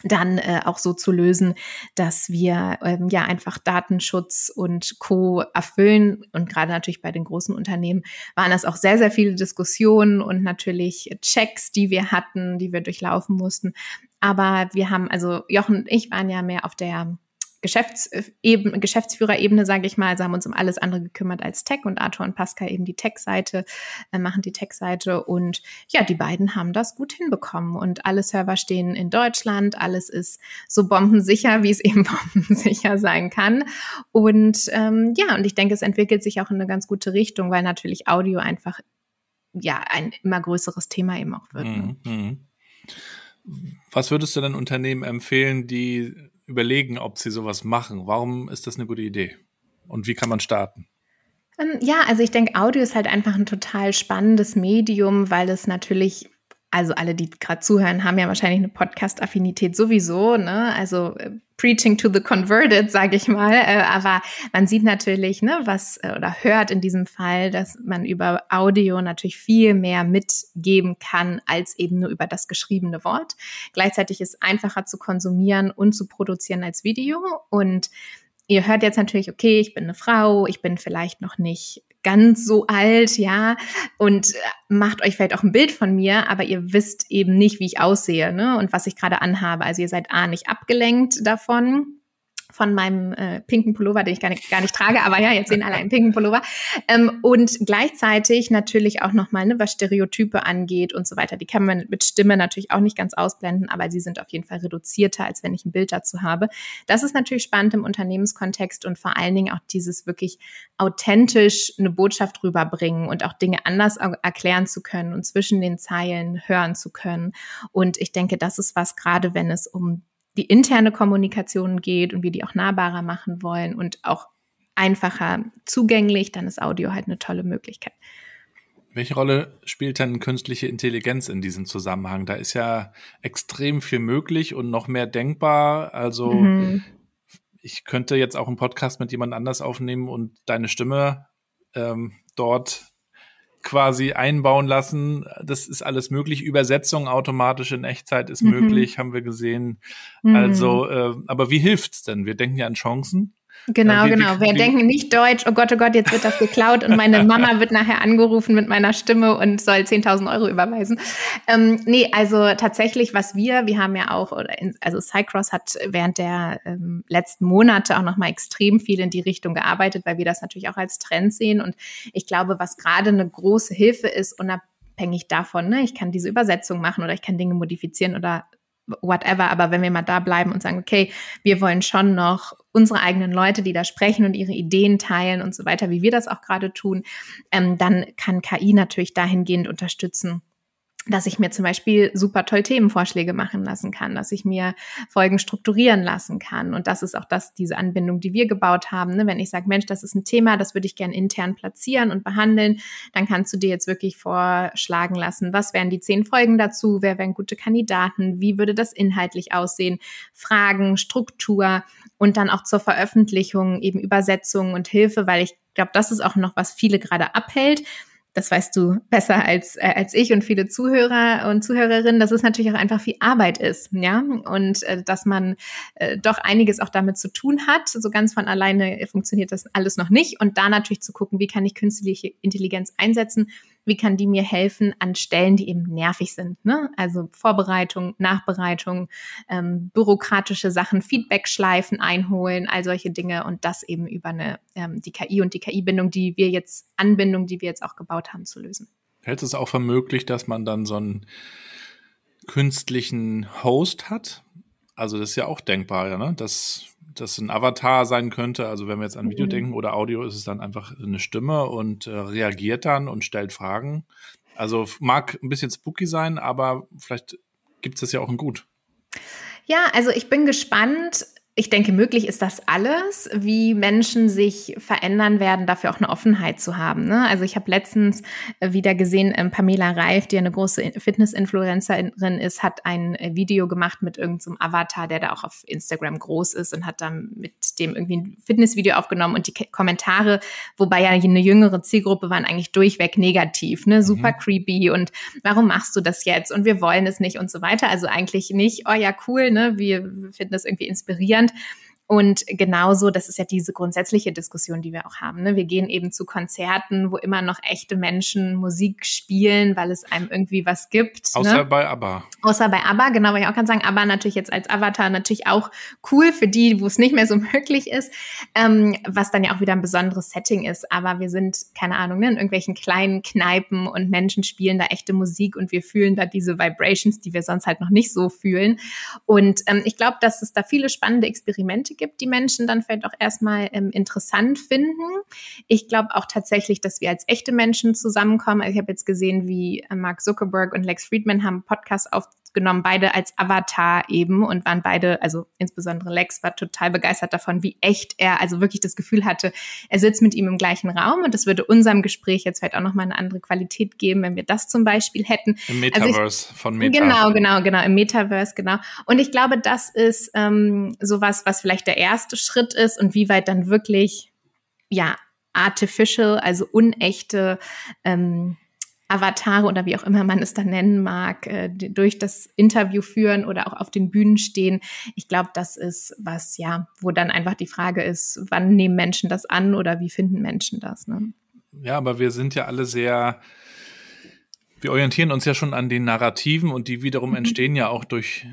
dann äh, auch so zu lösen, dass wir ähm, ja einfach Datenschutz und Co erfüllen und gerade natürlich bei den großen Unternehmen waren das auch sehr sehr viele Diskussionen und natürlich Checks, die wir hatten, die wir durchlaufen mussten. Aber wir haben also Jochen und ich waren ja mehr auf der Geschäftsebene, Geschäftsführerebene, sage ich mal, also haben uns um alles andere gekümmert als Tech und Arthur und Pascal eben die Tech-Seite, äh, machen die Tech-Seite und ja, die beiden haben das gut hinbekommen und alle Server stehen in Deutschland, alles ist so bombensicher, wie es [LAUGHS] eben bombensicher sein kann und ähm, ja, und ich denke, es entwickelt sich auch in eine ganz gute Richtung, weil natürlich Audio einfach ja ein immer größeres Thema eben auch wird. Ne? Mhm. mhm. Was würdest du denn Unternehmen empfehlen, die überlegen, ob sie sowas machen? Warum ist das eine gute Idee? Und wie kann man starten? Ähm, ja, also ich denke, Audio ist halt einfach ein total spannendes Medium, weil es natürlich also alle, die gerade zuhören, haben ja wahrscheinlich eine Podcast-Affinität sowieso, ne? Also äh, Preaching to the Converted, [LAUGHS] sage ich mal. Äh, aber man sieht natürlich, ne, was äh, oder hört in diesem Fall, dass man über Audio natürlich viel mehr mitgeben kann als eben nur über das geschriebene Wort. Gleichzeitig ist einfacher zu konsumieren und zu produzieren als Video und Ihr hört jetzt natürlich, okay, ich bin eine Frau, ich bin vielleicht noch nicht ganz so alt, ja, und äh, macht euch vielleicht auch ein Bild von mir, aber ihr wisst eben nicht, wie ich aussehe, ne, und was ich gerade anhabe. Also ihr seid A nicht abgelenkt davon von meinem äh, pinken Pullover, den ich gar nicht, gar nicht trage, aber ja, jetzt sehen alle einen pinken Pullover. Ähm, und gleichzeitig natürlich auch nochmal, ne, was Stereotype angeht und so weiter. Die kann man mit Stimme natürlich auch nicht ganz ausblenden, aber sie sind auf jeden Fall reduzierter, als wenn ich ein Bild dazu habe. Das ist natürlich spannend im Unternehmenskontext und vor allen Dingen auch dieses wirklich authentisch eine Botschaft rüberbringen und auch Dinge anders erklären zu können und zwischen den Zeilen hören zu können. Und ich denke, das ist was, gerade wenn es um die interne Kommunikation geht und wir die auch nahbarer machen wollen und auch einfacher zugänglich, dann ist Audio halt eine tolle Möglichkeit. Welche Rolle spielt denn künstliche Intelligenz in diesem Zusammenhang? Da ist ja extrem viel möglich und noch mehr denkbar. Also mhm. ich könnte jetzt auch einen Podcast mit jemand anders aufnehmen und deine Stimme ähm, dort quasi einbauen lassen. Das ist alles möglich. Übersetzung automatisch in Echtzeit ist mhm. möglich, haben wir gesehen. Mhm. Also, äh, aber wie hilft's denn? Wir denken ja an Chancen. Genau, wie, genau. Wir wie, denken nicht Deutsch, oh Gott, oh Gott, jetzt wird das geklaut und meine [LAUGHS] Mama wird nachher angerufen mit meiner Stimme und soll 10.000 Euro überweisen. Ähm, nee, also tatsächlich, was wir, wir haben ja auch, oder in, also Cycross hat während der ähm, letzten Monate auch nochmal extrem viel in die Richtung gearbeitet, weil wir das natürlich auch als Trend sehen. Und ich glaube, was gerade eine große Hilfe ist, unabhängig davon, ne, ich kann diese Übersetzung machen oder ich kann Dinge modifizieren oder whatever, aber wenn wir mal da bleiben und sagen, okay, wir wollen schon noch unsere eigenen Leute, die da sprechen und ihre Ideen teilen und so weiter, wie wir das auch gerade tun, ähm, dann kann KI natürlich dahingehend unterstützen, dass ich mir zum Beispiel super toll Themenvorschläge machen lassen kann, dass ich mir Folgen strukturieren lassen kann. Und das ist auch das, diese Anbindung, die wir gebaut haben. Ne? Wenn ich sage, Mensch, das ist ein Thema, das würde ich gern intern platzieren und behandeln, dann kannst du dir jetzt wirklich vorschlagen lassen, was wären die zehn Folgen dazu, wer wären gute Kandidaten, wie würde das inhaltlich aussehen, Fragen, Struktur und dann auch zur Veröffentlichung eben Übersetzung und Hilfe, weil ich glaube, das ist auch noch, was viele gerade abhält das weißt du besser als, äh, als ich und viele Zuhörer und Zuhörerinnen, dass es natürlich auch einfach viel Arbeit ist, ja, und äh, dass man äh, doch einiges auch damit zu tun hat. So ganz von alleine funktioniert das alles noch nicht. Und da natürlich zu gucken, wie kann ich künstliche Intelligenz einsetzen, wie kann die mir helfen an Stellen, die eben nervig sind. Ne? Also Vorbereitung, Nachbereitung, ähm, bürokratische Sachen, Feedback-Schleifen einholen, all solche Dinge und das eben über eine ähm, die KI und die KI-Bindung, die wir jetzt, Anbindung, die wir jetzt auch gebaut haben, zu lösen. Hält es auch für möglich, dass man dann so einen künstlichen Host hat? Also das ist ja auch denkbar, ne? dass das ein Avatar sein könnte. Also wenn wir jetzt an Video mhm. denken oder Audio, ist es dann einfach eine Stimme und äh, reagiert dann und stellt Fragen. Also mag ein bisschen spooky sein, aber vielleicht gibt es das ja auch in gut. Ja, also ich bin gespannt, ich denke, möglich ist das alles, wie Menschen sich verändern werden, dafür auch eine Offenheit zu haben. Ne? Also ich habe letztens äh, wieder gesehen, ähm, Pamela Reif, die eine große Fitness-Influencerin ist, hat ein äh, Video gemacht mit irgendeinem so Avatar, der da auch auf Instagram groß ist und hat dann mit dem irgendwie ein Fitnessvideo aufgenommen und die Kommentare, wobei ja eine jüngere Zielgruppe waren eigentlich durchweg negativ, ne? super mhm. creepy und warum machst du das jetzt und wir wollen es nicht und so weiter. Also eigentlich nicht, oh ja, cool, ne? wir finden das irgendwie inspirierend And Und genauso, das ist ja diese grundsätzliche Diskussion, die wir auch haben. Ne? Wir gehen eben zu Konzerten, wo immer noch echte Menschen Musik spielen, weil es einem irgendwie was gibt. Außer ne? bei ABBA. Außer bei ABBA, genau, weil ich auch kann sagen, ABBA natürlich jetzt als Avatar natürlich auch cool für die, wo es nicht mehr so [LAUGHS] möglich ist, ähm, was dann ja auch wieder ein besonderes Setting ist. Aber wir sind, keine Ahnung, ne, in irgendwelchen kleinen Kneipen und Menschen spielen da echte Musik und wir fühlen da diese Vibrations, die wir sonst halt noch nicht so fühlen. Und ähm, ich glaube, dass es da viele spannende Experimente gibt, die Menschen dann vielleicht auch erstmal ähm, interessant finden. Ich glaube auch tatsächlich, dass wir als echte Menschen zusammenkommen. Also ich habe jetzt gesehen, wie äh, Mark Zuckerberg und Lex Friedman haben einen Podcast aufgenommen, beide als Avatar eben und waren beide, also insbesondere Lex war total begeistert davon, wie echt er, also wirklich das Gefühl hatte, er sitzt mit ihm im gleichen Raum und das würde unserem Gespräch jetzt vielleicht auch nochmal eine andere Qualität geben, wenn wir das zum Beispiel hätten. Im Metaverse also ich, von Meta. Genau, genau, genau, im Metaverse, genau. Und ich glaube, das ist ähm, sowas, was vielleicht der erste Schritt ist und wie weit dann wirklich, ja, artificial, also unechte ähm, Avatare oder wie auch immer man es dann nennen mag, äh, durch das Interview führen oder auch auf den Bühnen stehen. Ich glaube, das ist was, ja, wo dann einfach die Frage ist, wann nehmen Menschen das an oder wie finden Menschen das? Ne? Ja, aber wir sind ja alle sehr, wir orientieren uns ja schon an den Narrativen und die wiederum mhm. entstehen ja auch durch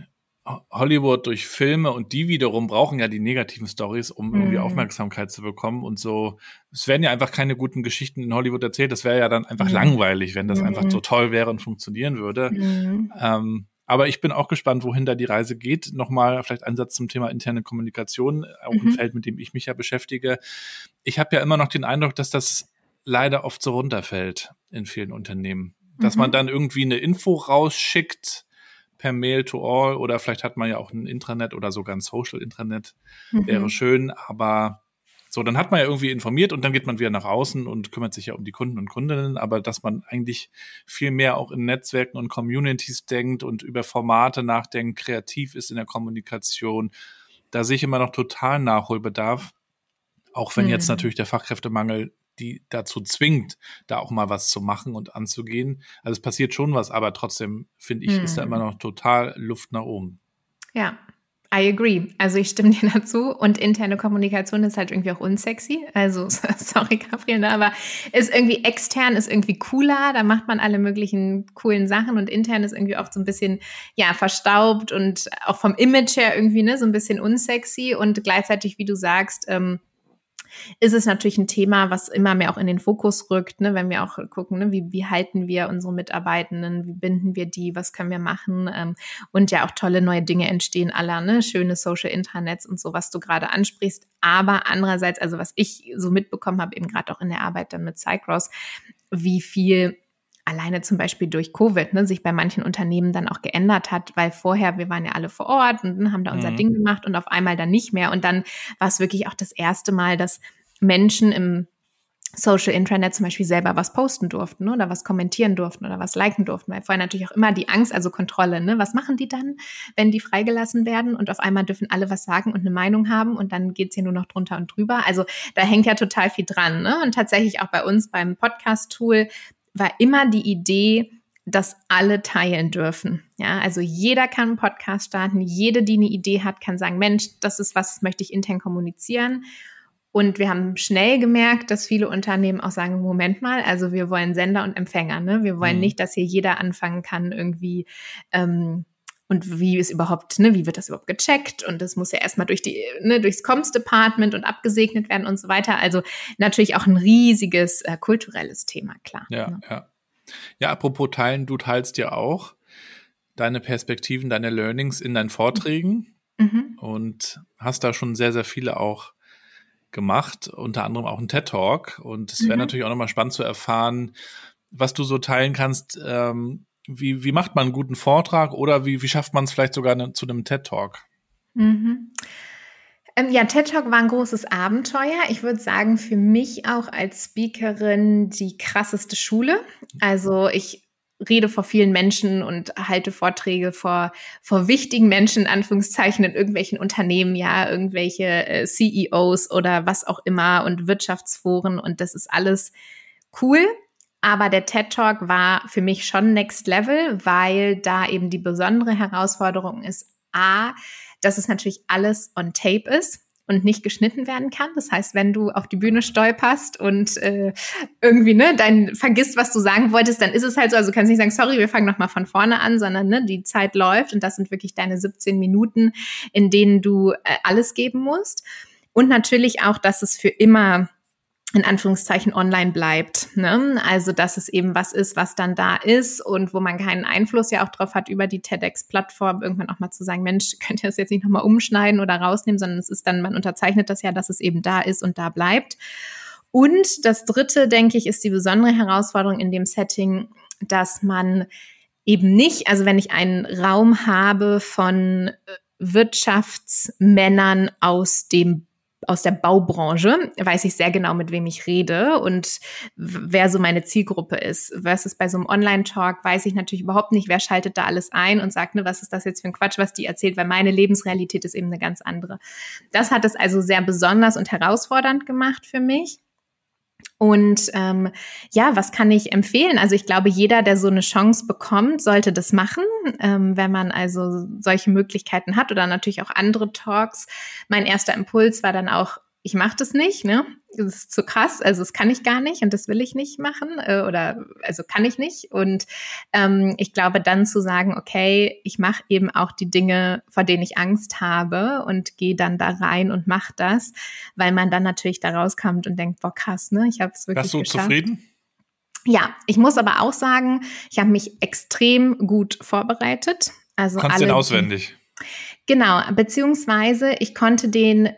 Hollywood durch Filme und die wiederum brauchen ja die negativen Stories, um mhm. irgendwie Aufmerksamkeit zu bekommen und so. Es werden ja einfach keine guten Geschichten in Hollywood erzählt. Das wäre ja dann einfach mhm. langweilig, wenn das mhm. einfach so toll wäre und funktionieren würde. Mhm. Ähm, aber ich bin auch gespannt, wohin da die Reise geht. Nochmal vielleicht ein Satz zum Thema interne Kommunikation, auch ein mhm. Feld, mit dem ich mich ja beschäftige. Ich habe ja immer noch den Eindruck, dass das leider oft so runterfällt in vielen Unternehmen. Dass man mhm. dann irgendwie eine Info rausschickt, per Mail to all oder vielleicht hat man ja auch ein Intranet oder sogar ein Social Intranet. Mhm. Wäre schön, aber so, dann hat man ja irgendwie informiert und dann geht man wieder nach außen und kümmert sich ja um die Kunden und Kundinnen, aber dass man eigentlich viel mehr auch in Netzwerken und Communities denkt und über Formate nachdenkt, kreativ ist in der Kommunikation, da sehe ich immer noch total Nachholbedarf. Auch wenn mhm. jetzt natürlich der Fachkräftemangel die dazu zwingt, da auch mal was zu machen und anzugehen. Also es passiert schon was, aber trotzdem finde ich, mhm. ist da immer mhm. noch total Luft nach oben. Ja, I agree. Also ich stimme [LAUGHS] dir dazu. Und interne Kommunikation ist halt irgendwie auch unsexy. Also, [LAUGHS] sorry, Gabriel, ne, aber ist irgendwie extern, ist irgendwie cooler. Da macht man alle möglichen coolen Sachen und intern ist irgendwie oft so ein bisschen, ja, verstaubt und auch vom Image her irgendwie, ne, so ein bisschen unsexy und gleichzeitig, wie du sagst, ähm, ist es natürlich ein Thema, was immer mehr auch in den Fokus rückt, ne? wenn wir auch gucken, ne? wie, wie halten wir unsere Mitarbeitenden, wie binden wir die, was können wir machen ähm, und ja auch tolle neue Dinge entstehen aller, ne? schöne Social Intranets und so, was du gerade ansprichst. Aber andererseits, also was ich so mitbekommen habe, eben gerade auch in der Arbeit dann mit Cycross, wie viel alleine zum Beispiel durch Covid ne, sich bei manchen Unternehmen dann auch geändert hat, weil vorher, wir waren ja alle vor Ort und haben da unser mhm. Ding gemacht und auf einmal dann nicht mehr. Und dann war es wirklich auch das erste Mal, dass Menschen im Social Intranet zum Beispiel selber was posten durften oder was kommentieren durften oder was liken durften. Weil vorher natürlich auch immer die Angst, also Kontrolle, ne? Was machen die dann, wenn die freigelassen werden und auf einmal dürfen alle was sagen und eine Meinung haben und dann geht's hier nur noch drunter und drüber. Also da hängt ja total viel dran. Ne? Und tatsächlich auch bei uns beim Podcast-Tool war immer die Idee, dass alle teilen dürfen. Ja, also jeder kann einen Podcast starten, jede, die eine Idee hat, kann sagen, Mensch, das ist was, das möchte ich intern kommunizieren. Und wir haben schnell gemerkt, dass viele Unternehmen auch sagen, Moment mal, also wir wollen Sender und Empfänger, ne? Wir wollen mhm. nicht, dass hier jeder anfangen kann, irgendwie ähm, und wie ist überhaupt, ne, wie wird das überhaupt gecheckt? Und das muss ja erstmal durch die, ne, durchs Comms Department und abgesegnet werden und so weiter. Also natürlich auch ein riesiges äh, kulturelles Thema, klar. Ja, ne? ja. Ja, apropos teilen, du teilst ja auch deine Perspektiven, deine Learnings in deinen Vorträgen mhm. und hast da schon sehr, sehr viele auch gemacht, unter anderem auch einen TED Talk. Und es wäre mhm. natürlich auch nochmal spannend zu erfahren, was du so teilen kannst, ähm, wie, wie macht man einen guten Vortrag oder wie, wie schafft man es vielleicht sogar ne, zu einem TED Talk? Mhm. Ähm, ja, TED Talk war ein großes Abenteuer. Ich würde sagen, für mich auch als Speakerin die krasseste Schule. Also ich rede vor vielen Menschen und halte Vorträge vor, vor wichtigen Menschen, in Anführungszeichen, in irgendwelchen Unternehmen, ja, irgendwelche äh, CEOs oder was auch immer und Wirtschaftsforen und das ist alles cool. Aber der TED Talk war für mich schon Next Level, weil da eben die besondere Herausforderung ist, a, dass es natürlich alles on tape ist. und nicht geschnitten werden kann. Das heißt, wenn du auf die Bühne stolperst und äh, irgendwie ne, dann vergisst, was du sagen wolltest, dann ist es halt so. Also du kannst nicht sagen, sorry, wir fangen nochmal von vorne an, sondern ne, die Zeit läuft und das sind wirklich deine 17 Minuten, in denen du äh, alles geben musst. Und natürlich auch, dass es für immer in Anführungszeichen online bleibt. Ne? Also dass es eben was ist, was dann da ist und wo man keinen Einfluss ja auch drauf hat, über die TEDx-Plattform irgendwann auch mal zu sagen, Mensch, [LAUGHS] könnt ihr das jetzt nicht nochmal umschneiden oder rausnehmen, sondern es ist dann, man unterzeichnet das ja, dass es eben da ist und da bleibt. Und das Dritte, denke ich, ist die besondere Herausforderung in dem Setting, dass man eben nicht, also wenn ich einen Raum habe von Wirtschaftsmännern aus dem aus der Baubranche, weiß ich sehr genau, mit wem ich rede und wer so meine Zielgruppe ist. Versus bei so einem Online-Talk weiß ich natürlich überhaupt nicht, wer schaltet da alles ein und sagt, ne, was ist das jetzt für ein Quatsch, was die erzählt, weil meine Lebensrealität ist eben eine ganz andere. Das hat es also sehr besonders und herausfordernd gemacht für mich. Und ähm, ja, was kann ich empfehlen? Also ich glaube, jeder, der so eine Chance bekommt, sollte das machen, ähm, wenn man also solche Möglichkeiten hat oder natürlich auch andere Talks. Mein erster Impuls war dann auch, ich mache das nicht, ne? Das ist zu krass, also das kann ich gar nicht und das will ich nicht machen äh, oder also kann ich nicht. Und ähm, ich glaube dann zu sagen, okay, ich mache eben auch die Dinge, vor denen ich Angst habe und gehe dann da rein und mache das, weil man dann natürlich da rauskommt und denkt, boah krass, ne? Ich habe es wirklich Warst du geschafft. zufrieden? Ja, ich muss aber auch sagen, ich habe mich extrem gut vorbereitet. Also Kannst alle, den auswendig. Genau, beziehungsweise ich konnte den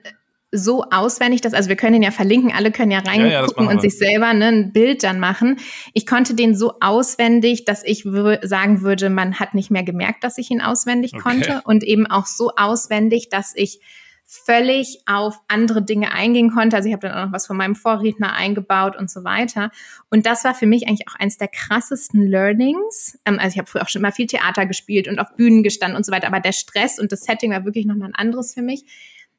so auswendig, dass, also wir können ihn ja verlinken, alle können ja reingucken Ja, ja, und sich selber ne, ein Bild dann machen. Ich konnte den so auswendig, dass ich sagen würde, man hat nicht mehr gemerkt, dass ich ihn auswendig Okay. konnte und eben auch so auswendig, dass ich völlig auf andere Dinge eingehen konnte. Also ich habe dann auch noch was von meinem Vorredner eingebaut und so weiter. Und das war für mich eigentlich auch eins der krassesten Learnings. Ähm, also ich habe früher auch schon immer viel Theater gespielt und auf Bühnen gestanden und so weiter. Aber der Stress und das Setting war wirklich nochmal ein anderes für mich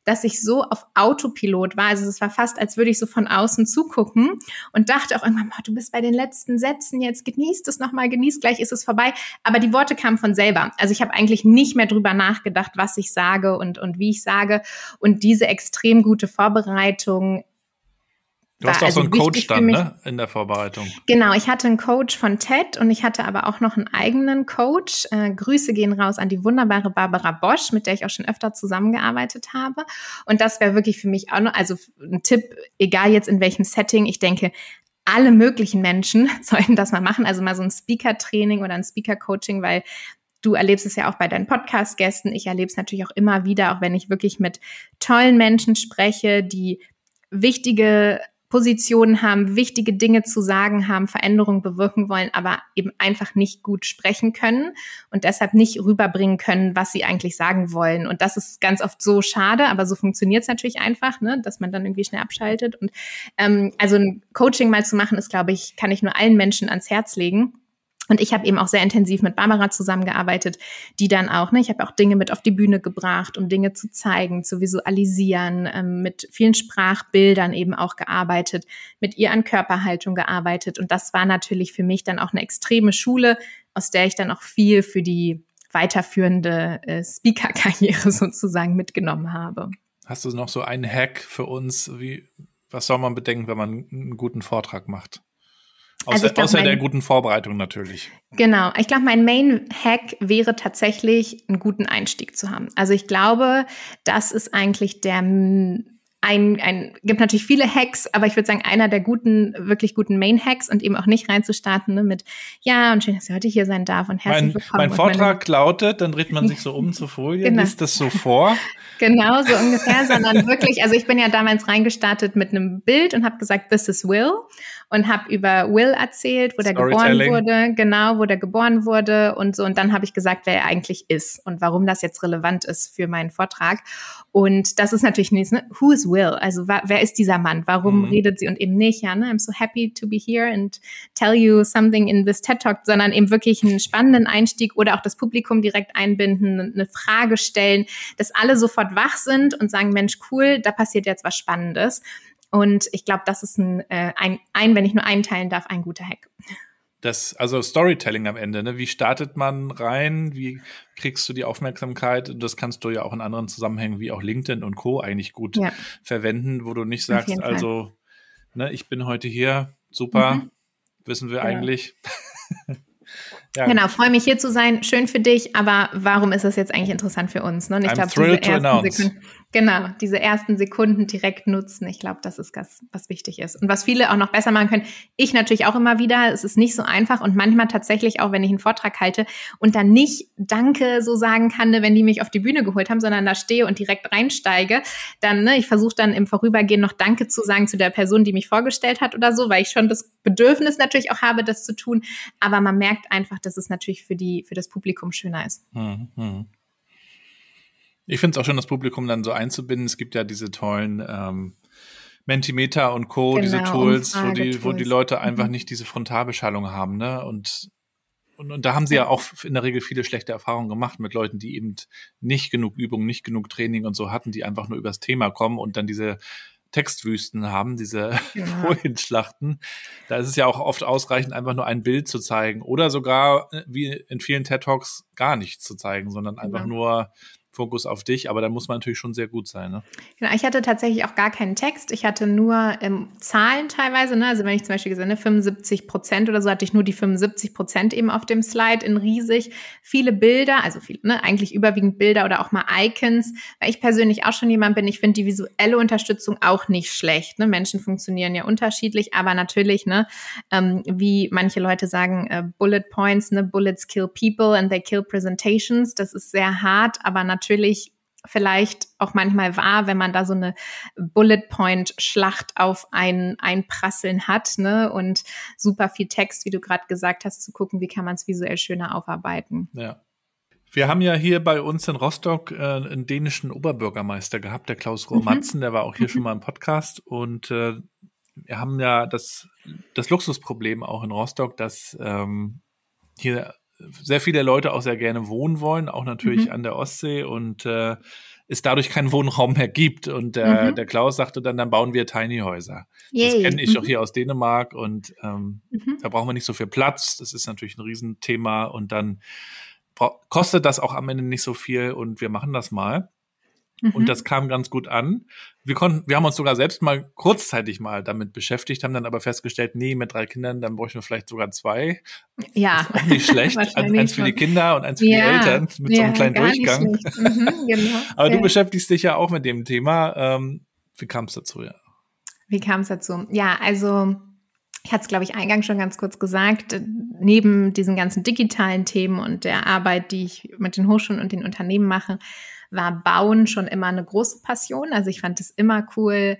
dass ich so auf Autopilot war. Also es war fast, als würde ich so von außen zugucken und dachte auch irgendwann, boah, du bist bei den letzten Sätzen, jetzt genießt es nochmal, genießt, gleich ist es vorbei. Aber die Worte kamen von selber. Also ich habe eigentlich nicht mehr drüber nachgedacht, was ich sage und, und wie ich sage. Und diese extrem gute Vorbereitung Du hast auch so also einen Coach dann, ne? In der Vorbereitung. Genau, ich hatte einen Coach von TED und ich hatte aber auch noch einen eigenen Coach. Äh, Grüße gehen raus an die wunderbare Barbara Bosch, mit der ich auch schon öfter zusammengearbeitet habe. Und das wäre wirklich für mich auch noch, also ein Tipp, egal jetzt in welchem Setting, ich denke, alle möglichen Menschen [LAUGHS] sollten das mal machen, also mal so ein Speaker-Training oder ein Speaker-Coaching, weil Du erlebst es ja auch bei deinen Podcast-Gästen. Ich erlebe es natürlich auch immer wieder, auch wenn ich wirklich mit tollen Menschen spreche, die wichtige Positionen haben, wichtige Dinge zu sagen haben, Veränderungen bewirken wollen, aber eben einfach nicht gut sprechen können und deshalb nicht rüberbringen können, was sie eigentlich sagen wollen. Und das ist ganz oft so schade, aber so funktioniert es natürlich einfach, ne, dass man dann irgendwie schnell abschaltet. Und ähm, also ein Coaching mal zu machen, ist, glaube ich, kann ich nur allen Menschen ans Herz legen. Und ich habe eben auch sehr intensiv mit Barbara zusammengearbeitet, die dann auch, ne, ich habe auch Dinge mit auf die Bühne gebracht, um Dinge zu zeigen, zu visualisieren, ähm, mit vielen Sprachbildern eben auch gearbeitet, mit ihr an Körperhaltung gearbeitet. Und das war natürlich für mich dann auch eine extreme Schule, aus der ich dann auch viel für die weiterführende äh, Speaker-Karriere [LAUGHS] sozusagen mitgenommen habe. Hast du noch so einen Hack für uns? Wie, was soll man bedenken, wenn man einen guten Vortrag macht? Außer, Also ich glaub, außer mein- der guten Vorbereitung natürlich. Genau. Ich glaube, mein Main-Hack wäre tatsächlich, einen guten Einstieg zu haben. Also ich glaube, das ist eigentlich der ein, ein, gibt natürlich viele Hacks, aber ich würde sagen, einer der guten, wirklich guten Main-Hacks und eben auch nicht reinzustarten ne, mit, ja, und schön, dass ihr heute hier sein darf und herzlich Mein, willkommen. mein Vortrag lautet, dann dreht man sich so um zur Folie, Genau. liest das so vor. [LAUGHS] Genau, so ungefähr, sondern wirklich, also ich bin ja damals reingestartet mit einem Bild und habe gesagt, this is Will und habe über Will erzählt, wo der geboren wurde, genau, wo der geboren wurde und so. Und dann habe ich gesagt, wer er eigentlich ist und warum das jetzt relevant ist für meinen Vortrag. Und das ist natürlich nichts, ne? Who is Will? Also wer ist dieser Mann? Warum Mhm. redet sie und eben nicht? Ja, ne? I'm so happy to be here and tell you something in this TED Talk, sondern eben wirklich einen spannenden Einstieg oder auch das Publikum direkt einbinden, eine Frage stellen, dass alle sofort wach sind und sagen, Mensch, cool, da passiert jetzt was Spannendes. Und ich glaube, das ist ein, äh, ein, ein, wenn ich nur einen teilen darf, ein guter Hack. das, also Storytelling am Ende, ne? Wie startet man rein? Wie kriegst du die Aufmerksamkeit? Das kannst du ja auch in anderen Zusammenhängen wie auch LinkedIn und Co. eigentlich gut ja. verwenden, wo du nicht sagst, also, ne, ich bin heute hier, super, mhm. wissen wir ja. eigentlich. [LAUGHS] Ja. Genau, freue mich hier zu sein. Schön für dich, aber warum ist das jetzt eigentlich interessant für uns? Ne? ich glaube, diese ersten Sekunden, genau, diese ersten Sekunden direkt nutzen. Ich glaube, das ist das, was wichtig ist. Und was viele auch noch besser machen können. Ich natürlich auch immer wieder. Es ist nicht so einfach und manchmal tatsächlich auch, wenn ich einen Vortrag halte und dann nicht Danke so sagen kann, ne, wenn die mich auf die Bühne geholt haben, sondern da stehe und direkt reinsteige, dann, ne, ich versuche dann im Vorübergehen noch Danke zu sagen zu der Person, die mich vorgestellt hat oder so, weil ich schon das Bedürfnis natürlich auch habe, das zu tun. Aber man merkt einfach, dass es natürlich für die, für das Publikum schöner ist. Hm, hm. Ich finde es auch schön, das Publikum dann so einzubinden. Es gibt ja diese tollen ähm, Mentimeter und Co., genau, diese Tools, wo die, wo die Leute einfach mhm. nicht diese Frontalbeschallung haben, ne? Und, und, und da haben sie ja auch in der Regel viele schlechte Erfahrungen gemacht mit Leuten, die eben nicht genug Übung, nicht genug Training und so hatten, die einfach nur übers Thema kommen und dann diese Textwüsten haben, diese ja. [LAUGHS] Folienschlachten. Da ist es ja auch oft ausreichend, einfach nur ein Bild zu zeigen oder sogar, äh, wie in vielen TED Talks, gar nichts zu zeigen, sondern einfach ja. nur Fokus auf dich, aber da muss man natürlich schon sehr gut sein. Ne? Genau, ich hatte tatsächlich auch gar keinen Text. Ich hatte nur ähm, Zahlen teilweise. Ne? Also wenn ich zum Beispiel gesehen habe, 75 Prozent oder so, hatte ich nur die 75 Prozent eben auf dem Slide in riesig. Viele Bilder, also viele, ne? eigentlich überwiegend Bilder oder auch mal Icons, weil ich persönlich auch schon jemand bin, ich finde die visuelle Unterstützung auch nicht schlecht. Ne? Menschen funktionieren ja unterschiedlich, aber natürlich, ne, ähm, wie manche Leute sagen, äh, Bullet Points, ne, Bullets kill people and they kill presentations. Das ist sehr hart, aber natürlich natürlich vielleicht auch manchmal wahr, wenn man da so eine Bullet Point Schlacht auf ein Einprasseln hat, ne? Und super viel Text, wie du gerade gesagt hast, zu gucken, wie kann man es visuell schöner aufarbeiten. Ja. Wir haben ja hier bei uns in Rostock äh, einen dänischen Oberbürgermeister gehabt, der Klaus Rohr-Matzen, mhm. der war auch hier mhm. schon mal im Podcast und äh, wir haben ja das, das Luxusproblem auch in Rostock, dass ähm, hier sehr viele Leute auch sehr gerne wohnen wollen, auch natürlich mhm. an der Ostsee und äh, es dadurch keinen Wohnraum mehr gibt. Und der, mhm. der Klaus sagte dann, dann bauen wir Tiny Häuser. Yay. Das kenne ich mhm. auch hier aus Dänemark und ähm, mhm. da brauchen wir nicht so viel Platz. Das ist natürlich ein Riesenthema und dann kostet das auch am Ende nicht so viel und wir machen das mal. Mhm. Und das kam ganz gut an. Wir konnten, wir haben uns sogar selbst mal kurzzeitig mal damit beschäftigt, haben dann aber festgestellt, nee, mit drei Kindern, dann bräuchten wir vielleicht sogar zwei. Ja. auch nicht [LAUGHS] schlecht. eins für die Kinder und eins für ja. die Eltern mit ja, so einem kleinen Durchgang. Mhm, genau. [LAUGHS] aber du beschäftigst dich ja auch mit dem Thema. Ähm, wie kam es dazu, ja? Wie kam es dazu? Ja, also ich hatte es, glaube ich, eingangs schon ganz kurz gesagt, neben diesen ganzen digitalen Themen und der Arbeit, die ich mit den Hochschulen und den Unternehmen mache, war Bauen schon immer eine große Passion. Also ich fand es immer cool,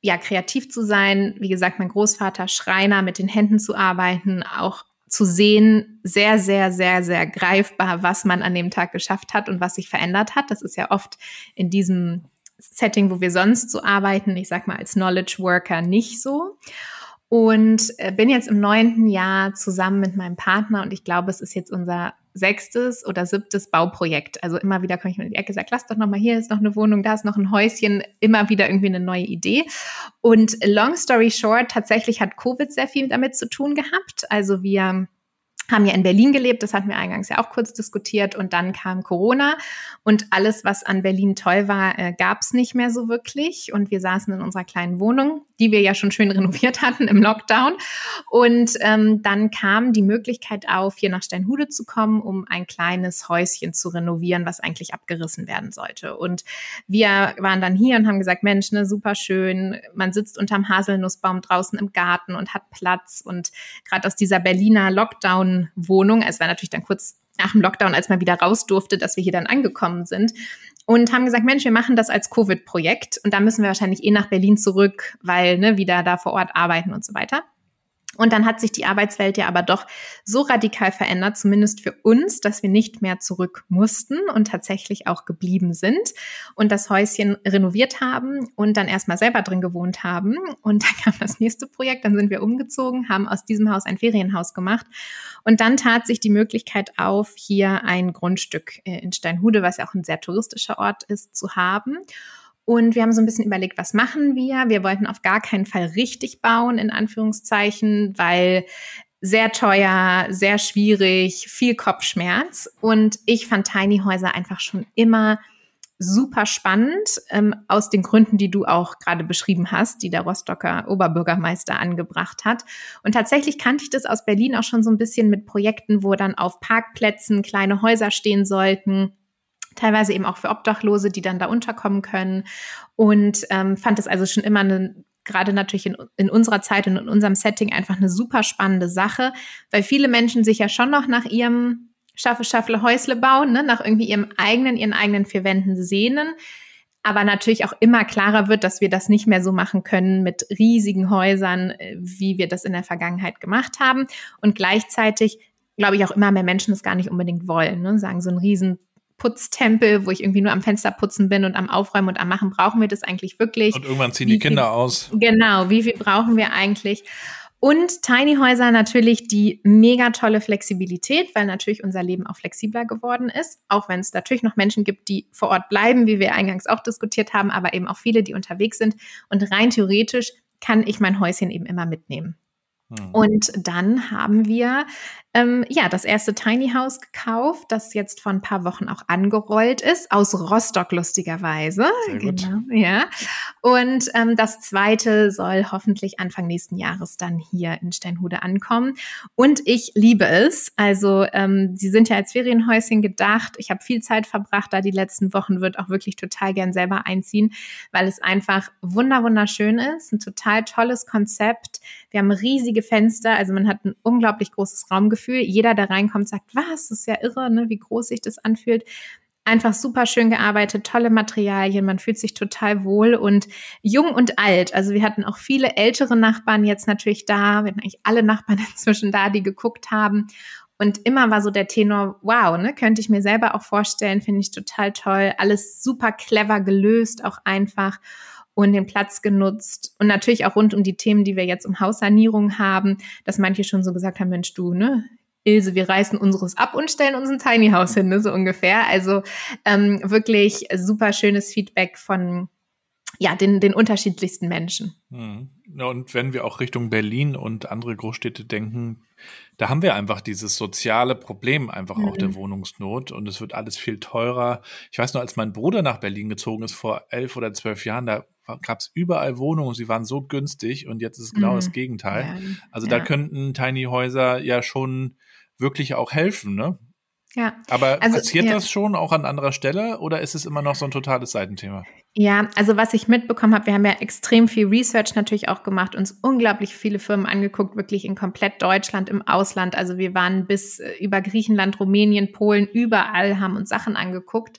ja, kreativ zu sein. Wie gesagt, mein Großvater Schreiner, mit den Händen zu arbeiten, auch zu sehen, sehr, sehr, sehr, sehr greifbar, was man an dem Tag geschafft hat und was sich verändert hat. Das ist ja oft in diesem Setting, wo wir sonst so arbeiten, ich sag mal als Knowledge Worker nicht so. Und äh, bin jetzt im neunten Jahr zusammen mit meinem Partner und ich glaube, es ist jetzt unser sechstes oder siebtes Bauprojekt. Also immer wieder komme ich mir in die Ecke, sage, lass doch noch mal, hier ist noch eine Wohnung, da ist noch ein Häuschen, immer wieder irgendwie eine neue Idee. Und long story short, tatsächlich hat Covid sehr viel damit zu tun gehabt. Also wir haben ja in Berlin gelebt, das hatten wir eingangs ja auch kurz diskutiert und dann kam Corona und alles, was an Berlin toll war, äh, gab es nicht mehr so wirklich und wir saßen in unserer kleinen Wohnung, die wir ja schon schön [LAUGHS] renoviert hatten im Lockdown und ähm, dann kam die Möglichkeit auf, hier nach Steinhude zu kommen, um ein kleines Häuschen zu renovieren, was eigentlich abgerissen werden sollte. Und wir waren dann hier und haben gesagt, Mensch, ne, super schön, man sitzt unterm Haselnussbaum draußen im Garten und hat Platz und gerade aus dieser Berliner Lockdown Wohnung. Es war natürlich dann kurz nach dem Lockdown, als man wieder raus durfte, dass wir hier dann angekommen sind und haben gesagt, Mensch, wir machen das als Covid-Projekt und da müssen wir wahrscheinlich eh nach Berlin zurück, weil ne, wieder da vor Ort arbeiten und so weiter. Und dann hat sich die Arbeitswelt ja aber doch so radikal verändert, zumindest für uns, dass wir nicht mehr zurück mussten und tatsächlich auch geblieben sind und das Häuschen renoviert haben und dann erstmal selber drin gewohnt haben. Und dann kam das nächste Projekt, dann sind wir umgezogen, haben aus diesem Haus ein Ferienhaus gemacht. Und dann tat sich die Möglichkeit auf, hier ein Grundstück äh, in Steinhude, was ja auch ein sehr touristischer Ort ist, zu haben. Und wir haben so ein bisschen überlegt, was machen wir? Wir wollten auf gar keinen Fall richtig bauen, in Anführungszeichen, weil sehr teuer, sehr schwierig, viel Kopfschmerz. Und ich fand Tiny Häuser einfach schon immer super spannend, ähm, aus den Gründen, die du auch gerade beschrieben hast, die der Rostocker Oberbürgermeister angebracht hat. Und tatsächlich kannte ich das aus Berlin auch schon so ein bisschen mit Projekten, wo dann auf Parkplätzen kleine Häuser stehen sollten teilweise eben auch für Obdachlose, die dann da unterkommen können. Und ähm, fand es also schon immer eine gerade natürlich in, in unserer Zeit und in unserem Setting einfach eine super spannende Sache, weil viele Menschen sich ja schon noch nach ihrem Schaffe, Schaffle, Häusle bauen, ne, nach irgendwie ihrem eigenen, ihren eigenen vier Wänden sehnen. Aber natürlich auch immer klarer wird, dass wir das nicht mehr so machen können mit riesigen Häusern, äh, wie wir das in der Vergangenheit gemacht haben. Und gleichzeitig glaube ich auch immer mehr Menschen das gar nicht unbedingt wollen. Ne? Sagen, so ein riesen Putztempel, wo ich irgendwie nur am Fenster putzen bin und am Aufräumen und am Machen, brauchen wir das eigentlich wirklich? Und irgendwann ziehen wie die Kinder viel, aus. Genau, wie viel brauchen wir eigentlich? Und Tiny Häuser natürlich die mega tolle Flexibilität, weil natürlich unser Leben auch flexibler geworden ist. Auch wenn es natürlich noch Menschen gibt, die vor Ort bleiben, wie wir eingangs auch diskutiert haben, aber eben auch viele, die unterwegs sind. Und rein theoretisch kann ich mein Häuschen eben immer mitnehmen. Hm. Und dann haben wir ähm, ja das erste Tiny House gekauft, das jetzt vor ein paar Wochen auch angerollt ist, aus Rostock lustigerweise. Sehr gut. Genau, ja. Und ähm, das zweite soll hoffentlich Anfang nächsten Jahres dann hier in Steinhude ankommen. Und ich liebe es. Also ähm, sie sind ja als Ferienhäuschen gedacht. Ich habe viel Zeit verbracht da die letzten Wochen, wird auch wirklich total gern selber einziehen, weil es einfach wunder wunderschön ist, ein total tolles Konzept. Wir haben riesige Fenster, also man hat ein unglaublich großes Raumgefühl. Jeder, der reinkommt, sagt, was, das ist ja irre, ne, wie groß sich das anfühlt. Einfach super schön gearbeitet, tolle Materialien, man fühlt sich total wohl und jung und alt. Also wir hatten auch viele ältere Nachbarn jetzt natürlich da, wir hatten eigentlich alle Nachbarn [LAUGHS] inzwischen da, die geguckt haben. Und immer war so der Tenor, wow, ne, könnte ich mir selber auch vorstellen, finde ich total toll. Alles super clever gelöst, auch einfach und den Platz genutzt und natürlich auch rund um die Themen, die wir jetzt um Haussanierung haben, dass manche schon so gesagt haben, Mensch, du, ne, Ilse, wir reißen unseres ab und stellen uns ein Tiny House hin, ne, so ungefähr. Also ähm, wirklich super schönes Feedback von ja, den, den unterschiedlichsten Menschen. Hm. Und wenn wir auch Richtung Berlin und andere Großstädte denken, da haben wir einfach dieses soziale Problem einfach mhm. auch der mhm. Wohnungsnot und es wird alles viel teurer. Ich weiß noch, als mein Bruder nach Berlin gezogen ist vor elf oder zwölf Jahren, da gab es überall Wohnungen, sie waren so günstig und jetzt ist es genau mhm. das Gegenteil. Ja. Also ja. da könnten Tiny Häuser ja schon wirklich auch helfen, ne? Ja. Aber also, passiert ja. das schon auch an anderer Stelle oder ist es immer noch so ein totales Seitenthema? Ja, also was ich mitbekommen habe, wir haben ja extrem viel Research natürlich auch gemacht, uns unglaublich viele Firmen angeguckt, wirklich in komplett Deutschland, im Ausland. Also wir waren bis äh, über Griechenland, Rumänien, Polen, überall haben uns Sachen angeguckt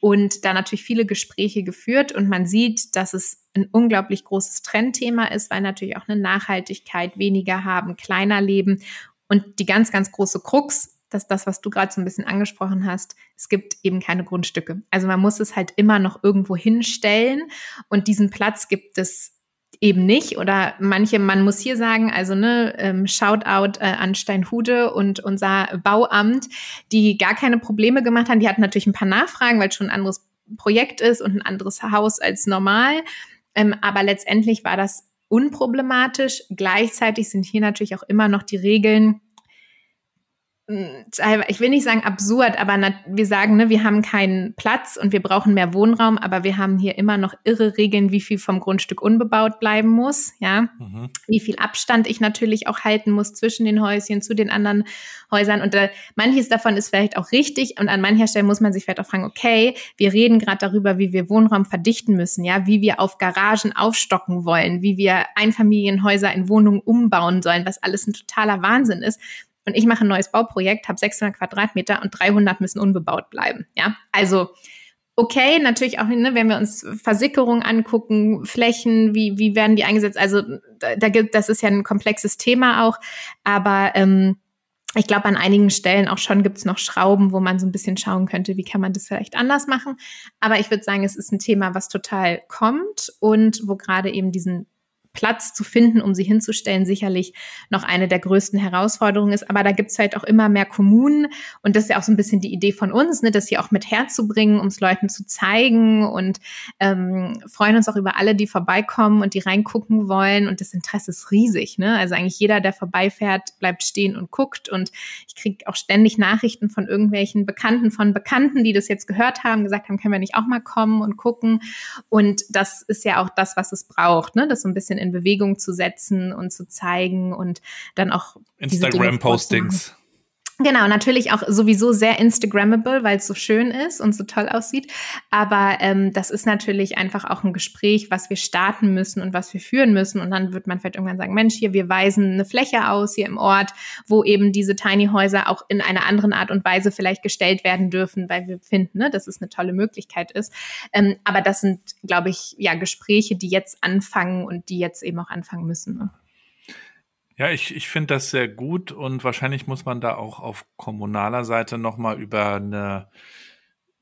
und da natürlich viele Gespräche geführt und man sieht, dass es ein unglaublich großes Trendthema ist, weil natürlich auch eine Nachhaltigkeit, weniger haben, kleiner leben und die ganz, ganz große Krux dass das, was du gerade so ein bisschen angesprochen hast, es gibt eben keine Grundstücke. Also man muss es halt immer noch irgendwo hinstellen und diesen Platz gibt es eben nicht oder manche, man muss hier sagen, also ne, ähm, Shoutout äh, an Steinhude und unser Bauamt, die gar keine Probleme gemacht haben. Die hatten natürlich ein paar Nachfragen, weil es schon ein anderes Projekt ist und ein anderes Haus als normal. Ähm, aber letztendlich war das unproblematisch. Gleichzeitig sind hier natürlich auch immer noch die Regeln, ich will nicht sagen absurd, aber wir sagen, ne, wir haben keinen Platz und wir brauchen mehr Wohnraum, aber wir haben hier immer noch irre Regeln, wie viel vom Grundstück unbebaut bleiben muss, ja, mhm. wie viel Abstand ich natürlich auch halten muss zwischen den Häuschen zu den anderen Häusern. Und äh, manches davon ist vielleicht auch richtig und an mancher Stelle muss man sich vielleicht auch fragen, okay, wir reden gerade darüber, wie wir Wohnraum verdichten müssen, ja, wie wir auf Garagen aufstocken wollen, wie wir Einfamilienhäuser in Wohnungen umbauen sollen, was alles ein totaler Wahnsinn ist und ich mache ein neues Bauprojekt, habe 600 Quadratmeter und 300 müssen unbebaut bleiben. Ja, also okay, natürlich auch, ne, wenn wir uns Versickerung angucken, Flächen, wie, wie werden die eingesetzt? Also da, gibt, das ist ja ein komplexes Thema auch, aber ähm, ich glaube, an einigen Stellen auch schon gibt es noch Schrauben, wo man so ein bisschen schauen könnte, wie kann man das vielleicht anders machen. Aber ich würde sagen, es ist ein Thema, was total kommt und wo gerade eben diesen Platz zu finden, um sie hinzustellen, sicherlich noch eine der größten Herausforderungen ist. Aber da gibt es halt auch immer mehr Kommunen und das ist ja auch so ein bisschen die Idee von uns, ne, das hier auch mit herzubringen, um es Leuten zu zeigen und ähm, freuen uns auch über alle, die vorbeikommen und die reingucken wollen. Und das Interesse ist riesig. Ne? Also eigentlich jeder, der vorbeifährt, bleibt stehen und guckt. Und ich kriege auch ständig Nachrichten von irgendwelchen Bekannten von Bekannten, die das jetzt gehört haben, gesagt haben, können wir nicht auch mal kommen und gucken. Und das ist ja auch das, was es braucht, ne? das so ein bisschen in Bewegung zu setzen und zu zeigen und dann auch Instagram-Postings. Genau, natürlich auch sowieso sehr Instagrammable, weil es so schön ist und so toll aussieht. Aber ähm, das ist natürlich einfach auch ein Gespräch, was wir starten müssen und was wir führen müssen. Und dann wird man vielleicht irgendwann sagen, Mensch, hier, wir weisen eine Fläche aus hier im Ort, wo eben diese Tiny Häuser auch in einer anderen Art und Weise vielleicht gestellt werden dürfen, weil wir finden, ne, dass es eine tolle Möglichkeit ist. Ähm, aber das sind, glaube ich, ja, Gespräche, die jetzt anfangen und die jetzt eben auch anfangen müssen. Ne? Ja, ich, ich finde das sehr gut und wahrscheinlich muss man da auch auf kommunaler Seite nochmal über eine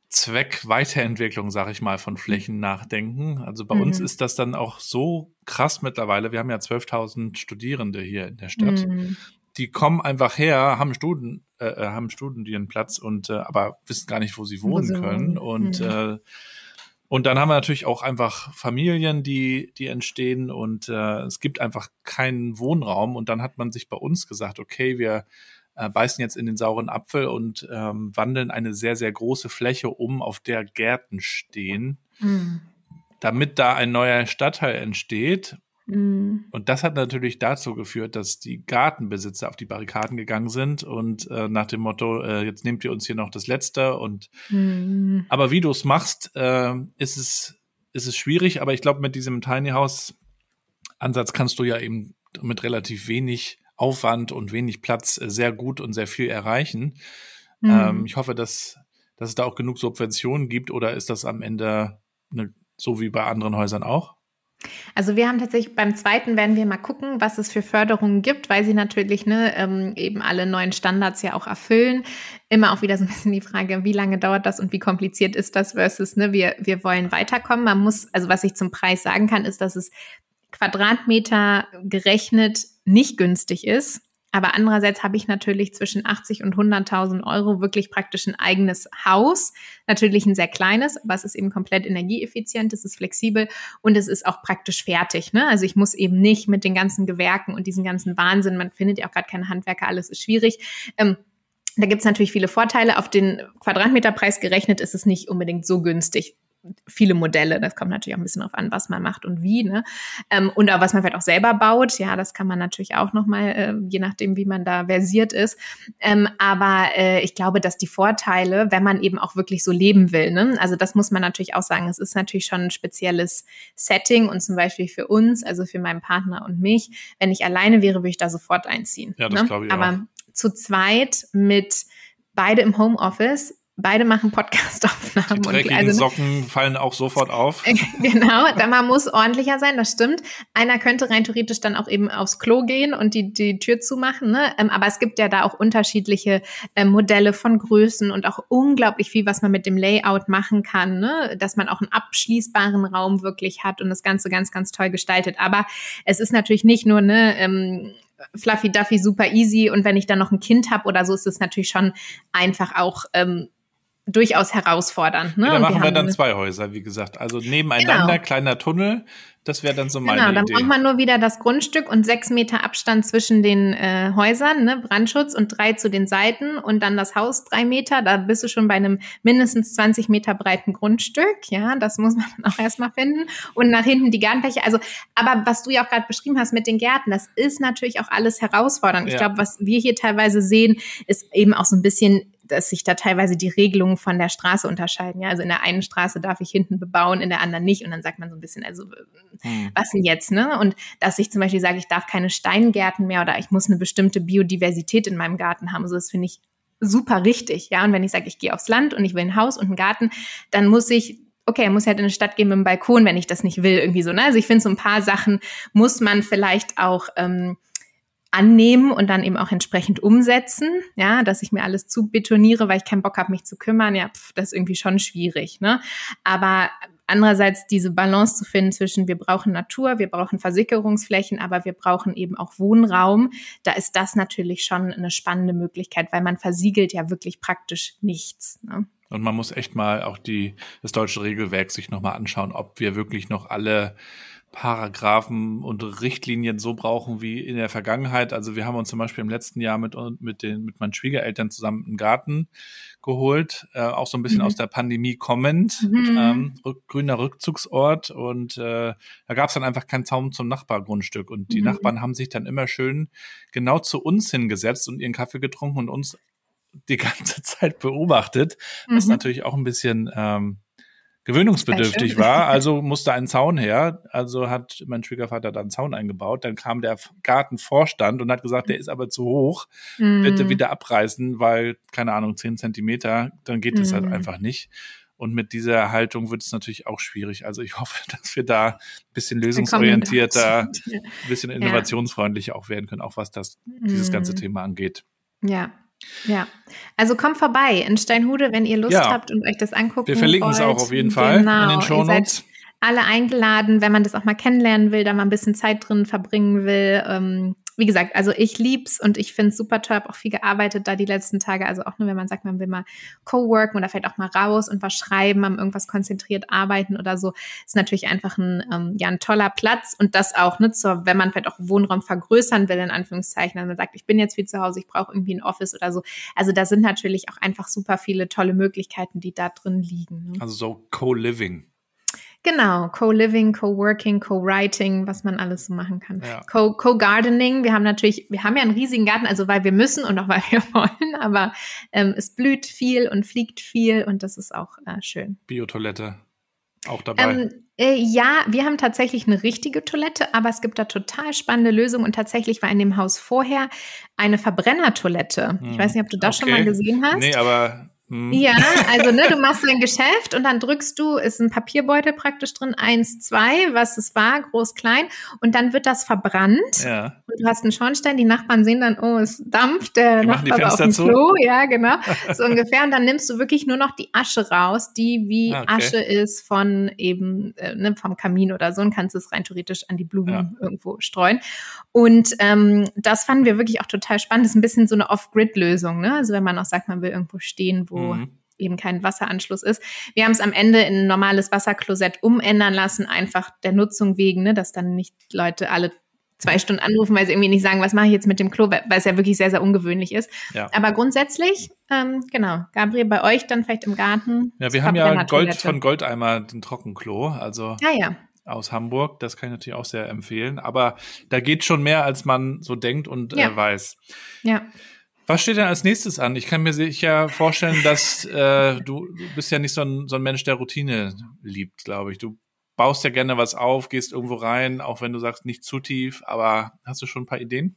Zweckweiterentwicklung, sag ich mal, von Flächen nachdenken. Also bei mhm. uns ist das dann auch so krass mittlerweile. Wir haben ja 12.000 Studierende hier in der Stadt. Mhm. Die kommen einfach her, haben Studien, äh, äh, haben Studienplatz und äh, aber wissen gar nicht, wo sie wohnen wo können. Und mhm. äh, und dann haben wir natürlich auch einfach Familien, die, die entstehen und äh, es gibt einfach keinen Wohnraum. Und dann hat man sich bei uns gesagt, okay, wir äh, beißen jetzt in den sauren Apfel und ähm, wandeln eine sehr, sehr große Fläche um, auf der Gärten stehen, mhm. damit da ein neuer Stadtteil entsteht. Mhm. Und das hat natürlich dazu geführt, dass die Gartenbesitzer auf die Barrikaden gegangen sind und äh, nach dem Motto, äh, jetzt nehmt ihr uns hier noch das Letzte. Und mhm. aber wie du es machst, äh, ist es ist es schwierig. Aber ich glaube, mit diesem Tiny House Ansatz kannst du ja eben mit relativ wenig Aufwand und wenig Platz äh, sehr gut und sehr viel erreichen. Mhm. Ähm, ich hoffe, dass dass es da auch genug Subventionen gibt oder ist das am Ende eine, so wie bei anderen Häusern auch? Also wir haben tatsächlich beim zweiten werden wir mal gucken, was es für Förderungen gibt, weil sie natürlich ne, ähm, eben alle neuen Standards ja auch erfüllen. Immer auch wieder so ein bisschen die Frage, wie lange dauert das und wie kompliziert ist das versus, ne, wir, wir wollen weiterkommen. Man muss, also was ich zum Preis sagen kann, ist, dass es Quadratmeter gerechnet nicht günstig ist. Aber andererseits habe ich natürlich zwischen 80 und 100.000 Euro wirklich praktisch ein eigenes Haus. Natürlich ein sehr kleines, aber es ist eben komplett energieeffizient, es ist flexibel und es ist auch praktisch fertig. Ne? Also ich muss eben nicht mit den ganzen Gewerken und diesen ganzen Wahnsinn, man findet ja auch gerade keine Handwerker, alles ist schwierig. Ähm, da gibt es natürlich viele Vorteile. Auf den Quadratmeterpreis gerechnet ist es nicht unbedingt so günstig viele Modelle. Das kommt natürlich auch ein bisschen darauf an, was man macht und wie. Ne? Ähm, und auch was man vielleicht auch selber baut. Ja, das kann man natürlich auch nochmal, äh, je nachdem, wie man da versiert ist. Ähm, aber äh, ich glaube, dass die Vorteile, wenn man eben auch wirklich so leben will, ne? also das muss man natürlich auch sagen, es ist natürlich schon ein spezielles Setting und zum Beispiel für uns, also für meinen Partner und mich, wenn ich alleine wäre, würde ich da sofort einziehen. Ja, das ne? glaube ich Aber auch. zu zweit mit beide im Homeoffice beide machen Podcastaufnahmen. Die dreckigen also, Socken fallen auch sofort auf. [LAUGHS] genau, da man muss ordentlicher sein, das stimmt. Einer könnte rein theoretisch dann auch eben aufs Klo gehen und die, die Tür zumachen. Ne? Ähm, aber es gibt ja da auch unterschiedliche äh, Modelle von Größen und auch unglaublich viel, was man mit dem Layout machen kann, ne? dass man auch einen abschließbaren Raum wirklich hat und das Ganze ganz, ganz toll gestaltet. Aber es ist natürlich nicht nur ne, ähm, fluffy duffy super easy und wenn ich dann noch ein Kind habe oder so ist es natürlich schon einfach auch ähm, durchaus herausfordernd. Ne? Ja, da machen wir dann zwei Häuser, wie gesagt. Also nebeneinander, genau. kleiner Tunnel. Das wäre dann so meine genau, dann Idee. braucht man nur wieder das Grundstück und sechs Meter Abstand zwischen den äh, Häusern, ne, Brandschutz und drei zu den Seiten und dann das Haus drei Meter. Da bist du schon bei einem mindestens 20 Meter breiten Grundstück. Ja, das muss man dann [LAUGHS] auch erstmal finden. Und nach hinten die Gartenfläche. Also, aber was du ja auch gerade beschrieben hast mit den Gärten, das ist natürlich auch alles herausfordernd. Ja. Ich glaube, was wir hier teilweise sehen, ist eben auch so ein bisschen dass sich da teilweise die Regelungen von der Straße unterscheiden. Ja, also in der einen Straße darf ich hinten bebauen, in der anderen nicht. Und dann sagt man so ein bisschen, also hm. was denn jetzt, ne? Und dass ich zum Beispiel sage, ich darf keine Steingärten mehr oder ich muss eine bestimmte Biodiversität in meinem Garten haben. So, das finde ich super richtig. Ja, und wenn ich sage, ich gehe aufs Land und ich will ein Haus und einen Garten, dann muss ich okay, muss halt in eine Stadt gehen mit einem Balkon, wenn ich das nicht will, irgendwie so. Ne? Also ich finde, so ein paar Sachen muss man vielleicht auch ähm, annehmen und dann eben auch entsprechend umsetzen, ja, dass ich mir alles zu betoniere, weil ich keinen Bock habe, mich zu kümmern, ja, pf, das ist irgendwie schon schwierig, ne? Aber andererseits diese Balance zu finden zwischen wir brauchen Natur, wir brauchen Versickerungsflächen, aber wir brauchen eben auch Wohnraum. Da ist das natürlich schon eine spannende Möglichkeit, weil man versiegelt ja wirklich praktisch nichts. Ne? Und man muss echt mal auch die, das deutsche Regelwerk sich nochmal anschauen, ob wir wirklich noch alle Paragraphen und Richtlinien so brauchen wie in der Vergangenheit. Also wir haben uns zum Beispiel im letzten Jahr mit, mit, den, mit meinen Schwiegereltern zusammen einen Garten geholt, äh, auch so ein bisschen mhm. aus der Pandemie kommend, mhm. ähm, rück, grüner Rückzugsort und äh, da gab es dann einfach keinen Zaun zum Nachbargrundstück und die mhm. Nachbarn haben sich dann immer schön genau zu uns hingesetzt und ihren Kaffee getrunken und uns die ganze [LAUGHS] Zeit beobachtet, was mhm. natürlich auch ein bisschen ähm, gewöhnungsbedürftig war, also musste ein Zaun her. Also hat mein Schwiegervater da einen Zaun eingebaut. Dann kam der Gartenvorstand und hat gesagt, der ist aber zu hoch, mm. bitte wieder abreißen, weil, keine Ahnung, zehn Zentimeter, dann geht es mm. halt mhm. einfach nicht. Und mit dieser Haltung wird es natürlich auch schwierig. Also ich [LAUGHS] hoffe, dass wir da ein bisschen lösungsorientierter, ein bisschen innovationsfreundlicher auch werden können, auch was das, dieses ganze mhm. Thema angeht. Ja, ja, also kommt vorbei in Steinhude, wenn ihr Lust ja. habt und euch das angucken Wir verlinken es auch auf jeden Fall genau. in den Show Notes alle eingeladen, wenn man das auch mal kennenlernen will, da mal ein bisschen Zeit drin verbringen will. Ähm, wie gesagt, also ich lieb's und ich finde es super toll, habe auch viel gearbeitet da die letzten Tage. Also auch nur, wenn man sagt, man will mal co-worken oder vielleicht auch mal raus und was schreiben, am irgendwas konzentriert arbeiten oder so, ist natürlich einfach ein, ähm, ja, ein toller Platz und das auch, ne, zur, wenn man vielleicht auch Wohnraum vergrößern will, in Anführungszeichen, wenn man sagt, ich bin jetzt viel zu Hause, ich brauche irgendwie ein Office oder so. Also da sind natürlich auch einfach super viele tolle Möglichkeiten, die da drin liegen. Ne? Also so Co-Living. Genau, Co-Living, Co-Working, Co-Writing, was man alles so machen kann. Ja. Co-Gardening, wir haben natürlich, wir haben ja einen riesigen Garten, also weil wir müssen und auch weil wir [LAUGHS] wollen, aber ähm, es blüht viel und fliegt viel und das ist auch äh, schön. Biotoilette auch dabei. Ähm, äh, ja, wir haben tatsächlich eine richtige Toilette, aber es gibt da total spannende Lösungen und tatsächlich war in dem Haus vorher eine Verbrennertoilette. Hm. Ich weiß nicht, ob du das okay. schon mal gesehen hast. Nee, aber hm. Ja, also ne, du machst dein Geschäft und dann drückst du, ist ein Papierbeutel praktisch drin, eins, zwei, was es war, groß, klein, und dann wird das verbrannt. Ja. Und du hast einen Schornstein, die Nachbarn sehen dann, oh, es dampft, der die Nachbar war auf dem Klo, ja, genau, so ungefähr. Und dann nimmst du wirklich nur noch die Asche raus, die wie ah, okay. Asche ist von eben, äh, ne, vom Kamin oder so und kannst es rein theoretisch an die Blumen ja. irgendwo streuen. Und ähm, das fanden wir wirklich auch total spannend. Das ist ein bisschen so eine Off-Grid-Lösung, ne? Also wenn man auch sagt, man will irgendwo stehen, wo wo mhm. eben kein Wasseranschluss ist. Wir haben es am Ende in ein normales Wasserklosett umändern lassen, einfach der Nutzung wegen, ne, dass dann nicht Leute alle zwei Stunden anrufen, weil sie irgendwie nicht sagen, was mache ich jetzt mit dem Klo, weil es ja wirklich sehr, sehr ungewöhnlich ist. Ja. Aber grundsätzlich, ähm, genau, Gabriel, bei euch dann vielleicht im Garten. Ja, wir haben ja Gold von Goldeimer den Trockenklo, also ah, ja. aus Hamburg, das kann ich natürlich auch sehr empfehlen. Aber da geht schon mehr, als man so denkt und ja. äh, weiß. Ja. Was steht denn als nächstes an? Ich kann mir sicher vorstellen, dass äh, du, du bist ja nicht so ein, so ein Mensch, der Routine liebt, glaube ich. Du baust ja gerne was auf, gehst irgendwo rein, auch wenn du sagst, nicht zu tief, aber hast du schon ein paar Ideen?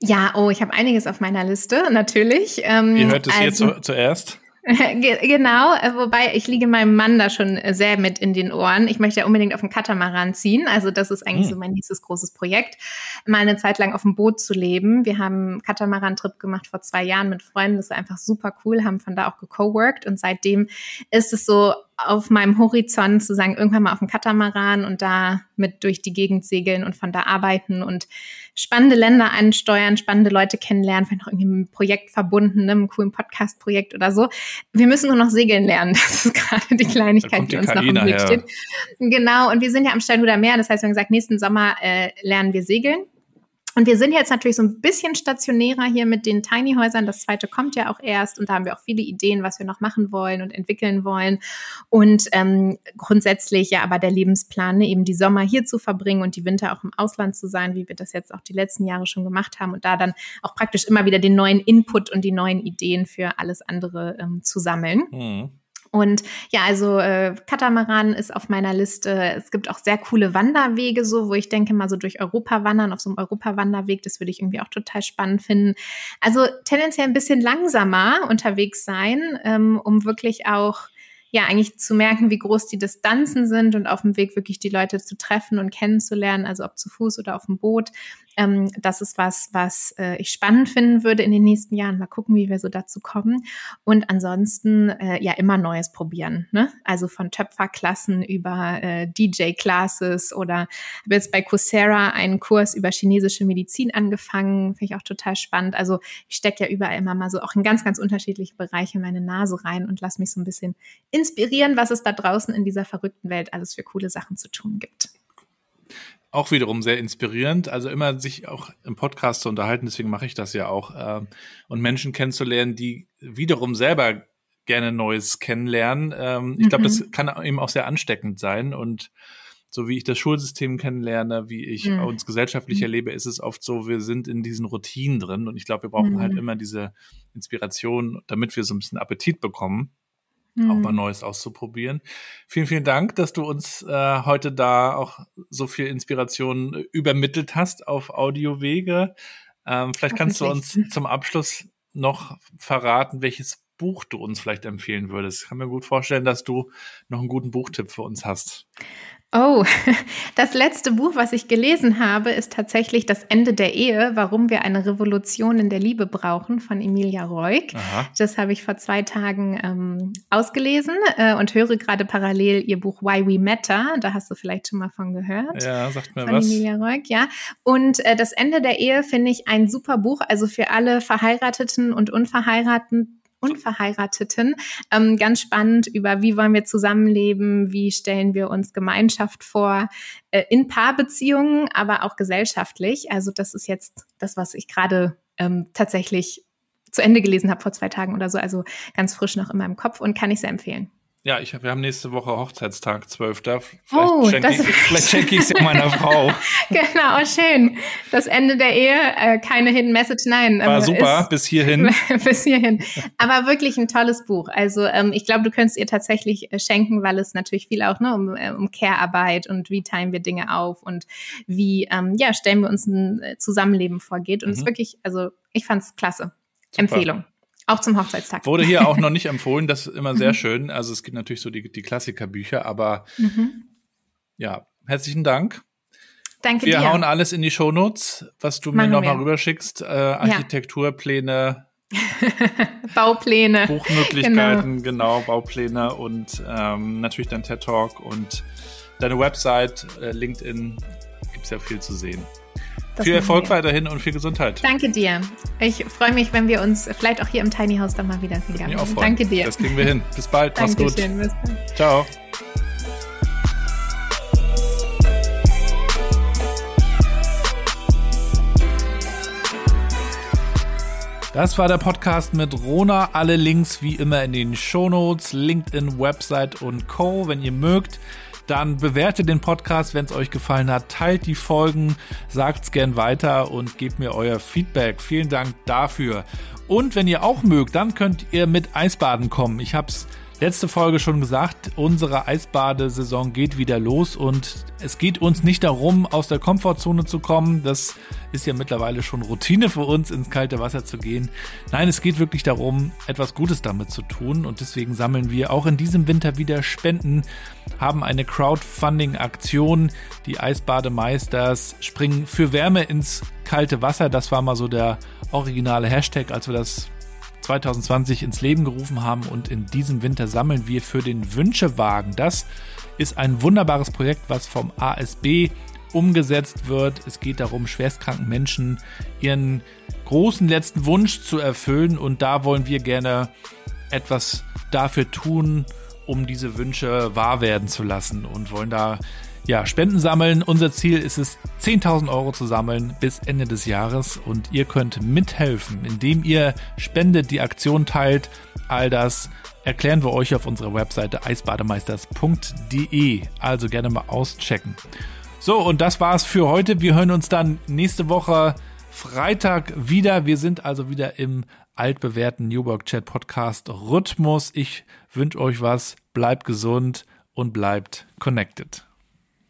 Ja, oh, ich habe einiges auf meiner Liste, natürlich. Ähm, Ihr hört es also, hier zu, zuerst. [LAUGHS] genau, äh, wobei ich liege meinem Mann da schon äh, sehr mit in den Ohren. Ich möchte ja unbedingt auf den Katamaran ziehen. Also das ist eigentlich hm. so mein nächstes großes Projekt, mal eine Zeit lang auf dem Boot zu leben. Wir haben einen Katamaran-Trip gemacht vor zwei Jahren mit Freunden. Das war einfach super cool, haben von da auch gecoworked und seitdem ist es so auf meinem Horizont zu sagen, irgendwann mal auf dem Katamaran und da mit durch die Gegend segeln und von da arbeiten und spannende Länder ansteuern, spannende Leute kennenlernen, vielleicht noch irgendwie mit einem Projekt verbunden, ne, einem coolen Podcast-Projekt oder so. Wir müssen nur noch segeln lernen. [LAUGHS] Das ist gerade die Kleinigkeit, die uns noch im Weg steht. Genau, und wir sind ja am Steinhuder Meer, das heißt, wir haben gesagt, nächsten Sommer äh, lernen wir segeln. Und wir sind jetzt natürlich so ein bisschen stationärer hier mit den Tiny Häusern. Das zweite kommt ja auch erst und da haben wir auch viele Ideen, was wir noch machen wollen und entwickeln wollen. Und ähm, grundsätzlich ja aber der Lebensplan, ne, eben die Sommer hier zu verbringen und die Winter auch im Ausland zu sein, wie wir das jetzt auch die letzten Jahre schon gemacht haben und da dann auch praktisch immer wieder den neuen Input und die neuen Ideen für alles andere ähm, zu sammeln. Mhm. Und ja, also äh, Katamaran ist auf meiner Liste. Es gibt auch sehr coole Wanderwege, so wo ich denke, mal so durch Europa wandern, auf so einem Europawanderweg, das würde ich irgendwie auch total spannend finden. Also tendenziell ein bisschen langsamer unterwegs sein, ähm, um wirklich auch ja eigentlich zu merken, wie groß die Distanzen sind und auf dem Weg wirklich die Leute zu treffen und kennenzulernen, also ob zu Fuß oder auf dem Boot. Ähm, das ist was, was äh, ich spannend finden würde in den nächsten Jahren. Mal gucken, wie wir so dazu kommen. Und ansonsten äh, ja immer Neues probieren. Ne? Also von Töpferklassen über äh, DJ-Classes oder habe jetzt bei Coursera einen Kurs über chinesische Medizin angefangen. Finde ich auch total spannend. Also ich stecke ja überall immer mal so auch in ganz, ganz unterschiedliche Bereiche meine Nase rein und lasse mich so ein bisschen inspirieren, was es da draußen in dieser verrückten Welt alles für coole Sachen zu tun gibt auch wiederum sehr inspirierend. Also immer sich auch im Podcast zu unterhalten, deswegen mache ich das ja auch. Äh, und Menschen kennenzulernen, die wiederum selber gerne Neues kennenlernen. Ähm, ich glaube, das mhm. kann eben auch sehr ansteckend sein. Und so wie ich das Schulsystem kennenlerne, wie ich mhm. uns gesellschaftlich mhm. erlebe, ist es oft so, wir sind in diesen Routinen drin. Und ich glaube, wir brauchen halt mhm. halt immer diese Inspiration, damit wir so ein bisschen Appetit bekommen mhm. auch mal mhm. Neues auszuprobieren. Vielen, vielen Dank, dass du uns äh, heute da auch so viel Inspiration übermittelt hast auf Audiowege. Ähm, vielleicht kannst du uns zum Abschluss noch verraten, welches Buch du uns vielleicht empfehlen würdest. Ich kann mir gut vorstellen, dass du noch einen guten Buchtipp für uns hast. Oh, [LAUGHS] das letzte Buch, was ich gelesen habe, ist tatsächlich Das Ende der Ehe, warum wir eine Revolution in der Liebe brauchen von Emilia Reuk. Aha. Das habe ich vor zwei Tagen ähm, ausgelesen äh, und höre gerade parallel ihr Buch Why We Matter. Da hast du vielleicht schon mal von gehört. Ja, sagt mir von was. Emilia Reuk, ja. Und äh, Das Ende der Ehe finde ich ein super Buch, also für alle Verheirateten und Unverheirateten Unverheirateten. Ähm, ganz spannend über, wie wollen wir zusammenleben, wie stellen wir uns Gemeinschaft vor, äh, in Paarbeziehungen, aber auch gesellschaftlich. Also das ist jetzt das, was ich gerade ähm, tatsächlich zu Ende gelesen habe vor zwei Tagen oder so. Also ganz frisch noch in meinem Kopf und kann ich sehr empfehlen. Ja, ich, wir haben nächste Woche Hochzeitstag, 12. Vielleicht oh, schenke ich, vielleicht schenke ich es ja meiner [LAUGHS] Frau. genau, schön. Das Ende der Ehe, äh, keine Hidden Message, nein. War ähm, super, ist, bis hierhin. [LAUGHS] bis hierhin. Aber wirklich ein tolles Buch. Also ähm, ich glaube, du könntest ihr tatsächlich äh, schenken, weil es natürlich viel auch ne, um, äh, um Care-Arbeit und wie teilen wir Dinge auf und wie ähm, ja, stellen wir uns ein äh, Zusammenleben vorgeht. Und es mhm. ist wirklich, also ich fand es klasse. Super. Empfehlung. Auch zum Hochzeitstag. Wurde hier auch noch [LAUGHS] nicht empfohlen, das ist immer sehr mhm. schön. Also es gibt natürlich so die, die Klassikerbücher, aber mhm. ja, herzlichen Dank. Danke wir dir. Wir hauen alles in die Shownotes, was du Machen mir nochmal rüberschickst. Äh, Architekturpläne. [LAUGHS] Baupläne. Buchmöglichkeiten, genau. genau, Baupläne und ähm, natürlich dein TED Talk und deine Website, äh, LinkedIn, gibt's ja viel zu sehen. Das viel Erfolg wir. weiterhin und viel Gesundheit. Danke dir. Ich freue mich, wenn wir uns vielleicht auch hier im Tiny House dann mal wiedersehen. Danke dir. Das kriegen wir hin. Bis bald. Mach's gut. Bis bald. Ciao. Das war der Podcast mit Rona. Alle Links wie immer in den Shownotes, LinkedIn, Website und Co. Wenn ihr mögt, dann bewertet den Podcast, wenn es euch gefallen hat, teilt die Folgen, sagt's gern weiter und gebt mir euer Feedback. Vielen Dank dafür. Und wenn ihr auch mögt, dann könnt ihr mit Eisbaden kommen. Ich hab's letzte Folge schon gesagt, unsere Eisbadesaison geht wieder los und es geht uns nicht darum, aus der Komfortzone zu kommen. Das ist ja mittlerweile schon Routine für uns, ins kalte Wasser zu gehen. Nein, es geht wirklich darum, etwas Gutes damit zu tun und deswegen sammeln wir auch in diesem Winter wieder Spenden, haben eine Crowdfunding-Aktion. Die Eisbademeisters springen für Wärme ins kalte Wasser. Das war mal so der originale Hashtag, als wir das 2020 ins Leben gerufen haben und in diesem Winter sammeln wir für den Wünschewagen. Das ist ein wunderbares Projekt, was vom ASB umgesetzt wird. Es geht darum, schwerstkranken Menschen ihren großen letzten Wunsch zu erfüllen und da wollen wir gerne etwas dafür tun, um diese Wünsche wahr werden zu lassen und wollen da ja, Spenden sammeln. Unser Ziel ist es, 10.000 Euro zu sammeln bis Ende des Jahres und ihr könnt mithelfen, indem ihr spendet, die Aktion teilt. All das erklären wir euch auf unserer Webseite eisbademeisters.de. Also gerne mal auschecken. So, und das war's für heute. Wir hören uns dann nächste Woche Freitag wieder. Wir sind also wieder im altbewährten New Work Chat Podcast Rhythmus. Ich wünsche euch was. Bleibt gesund und bleibt connected.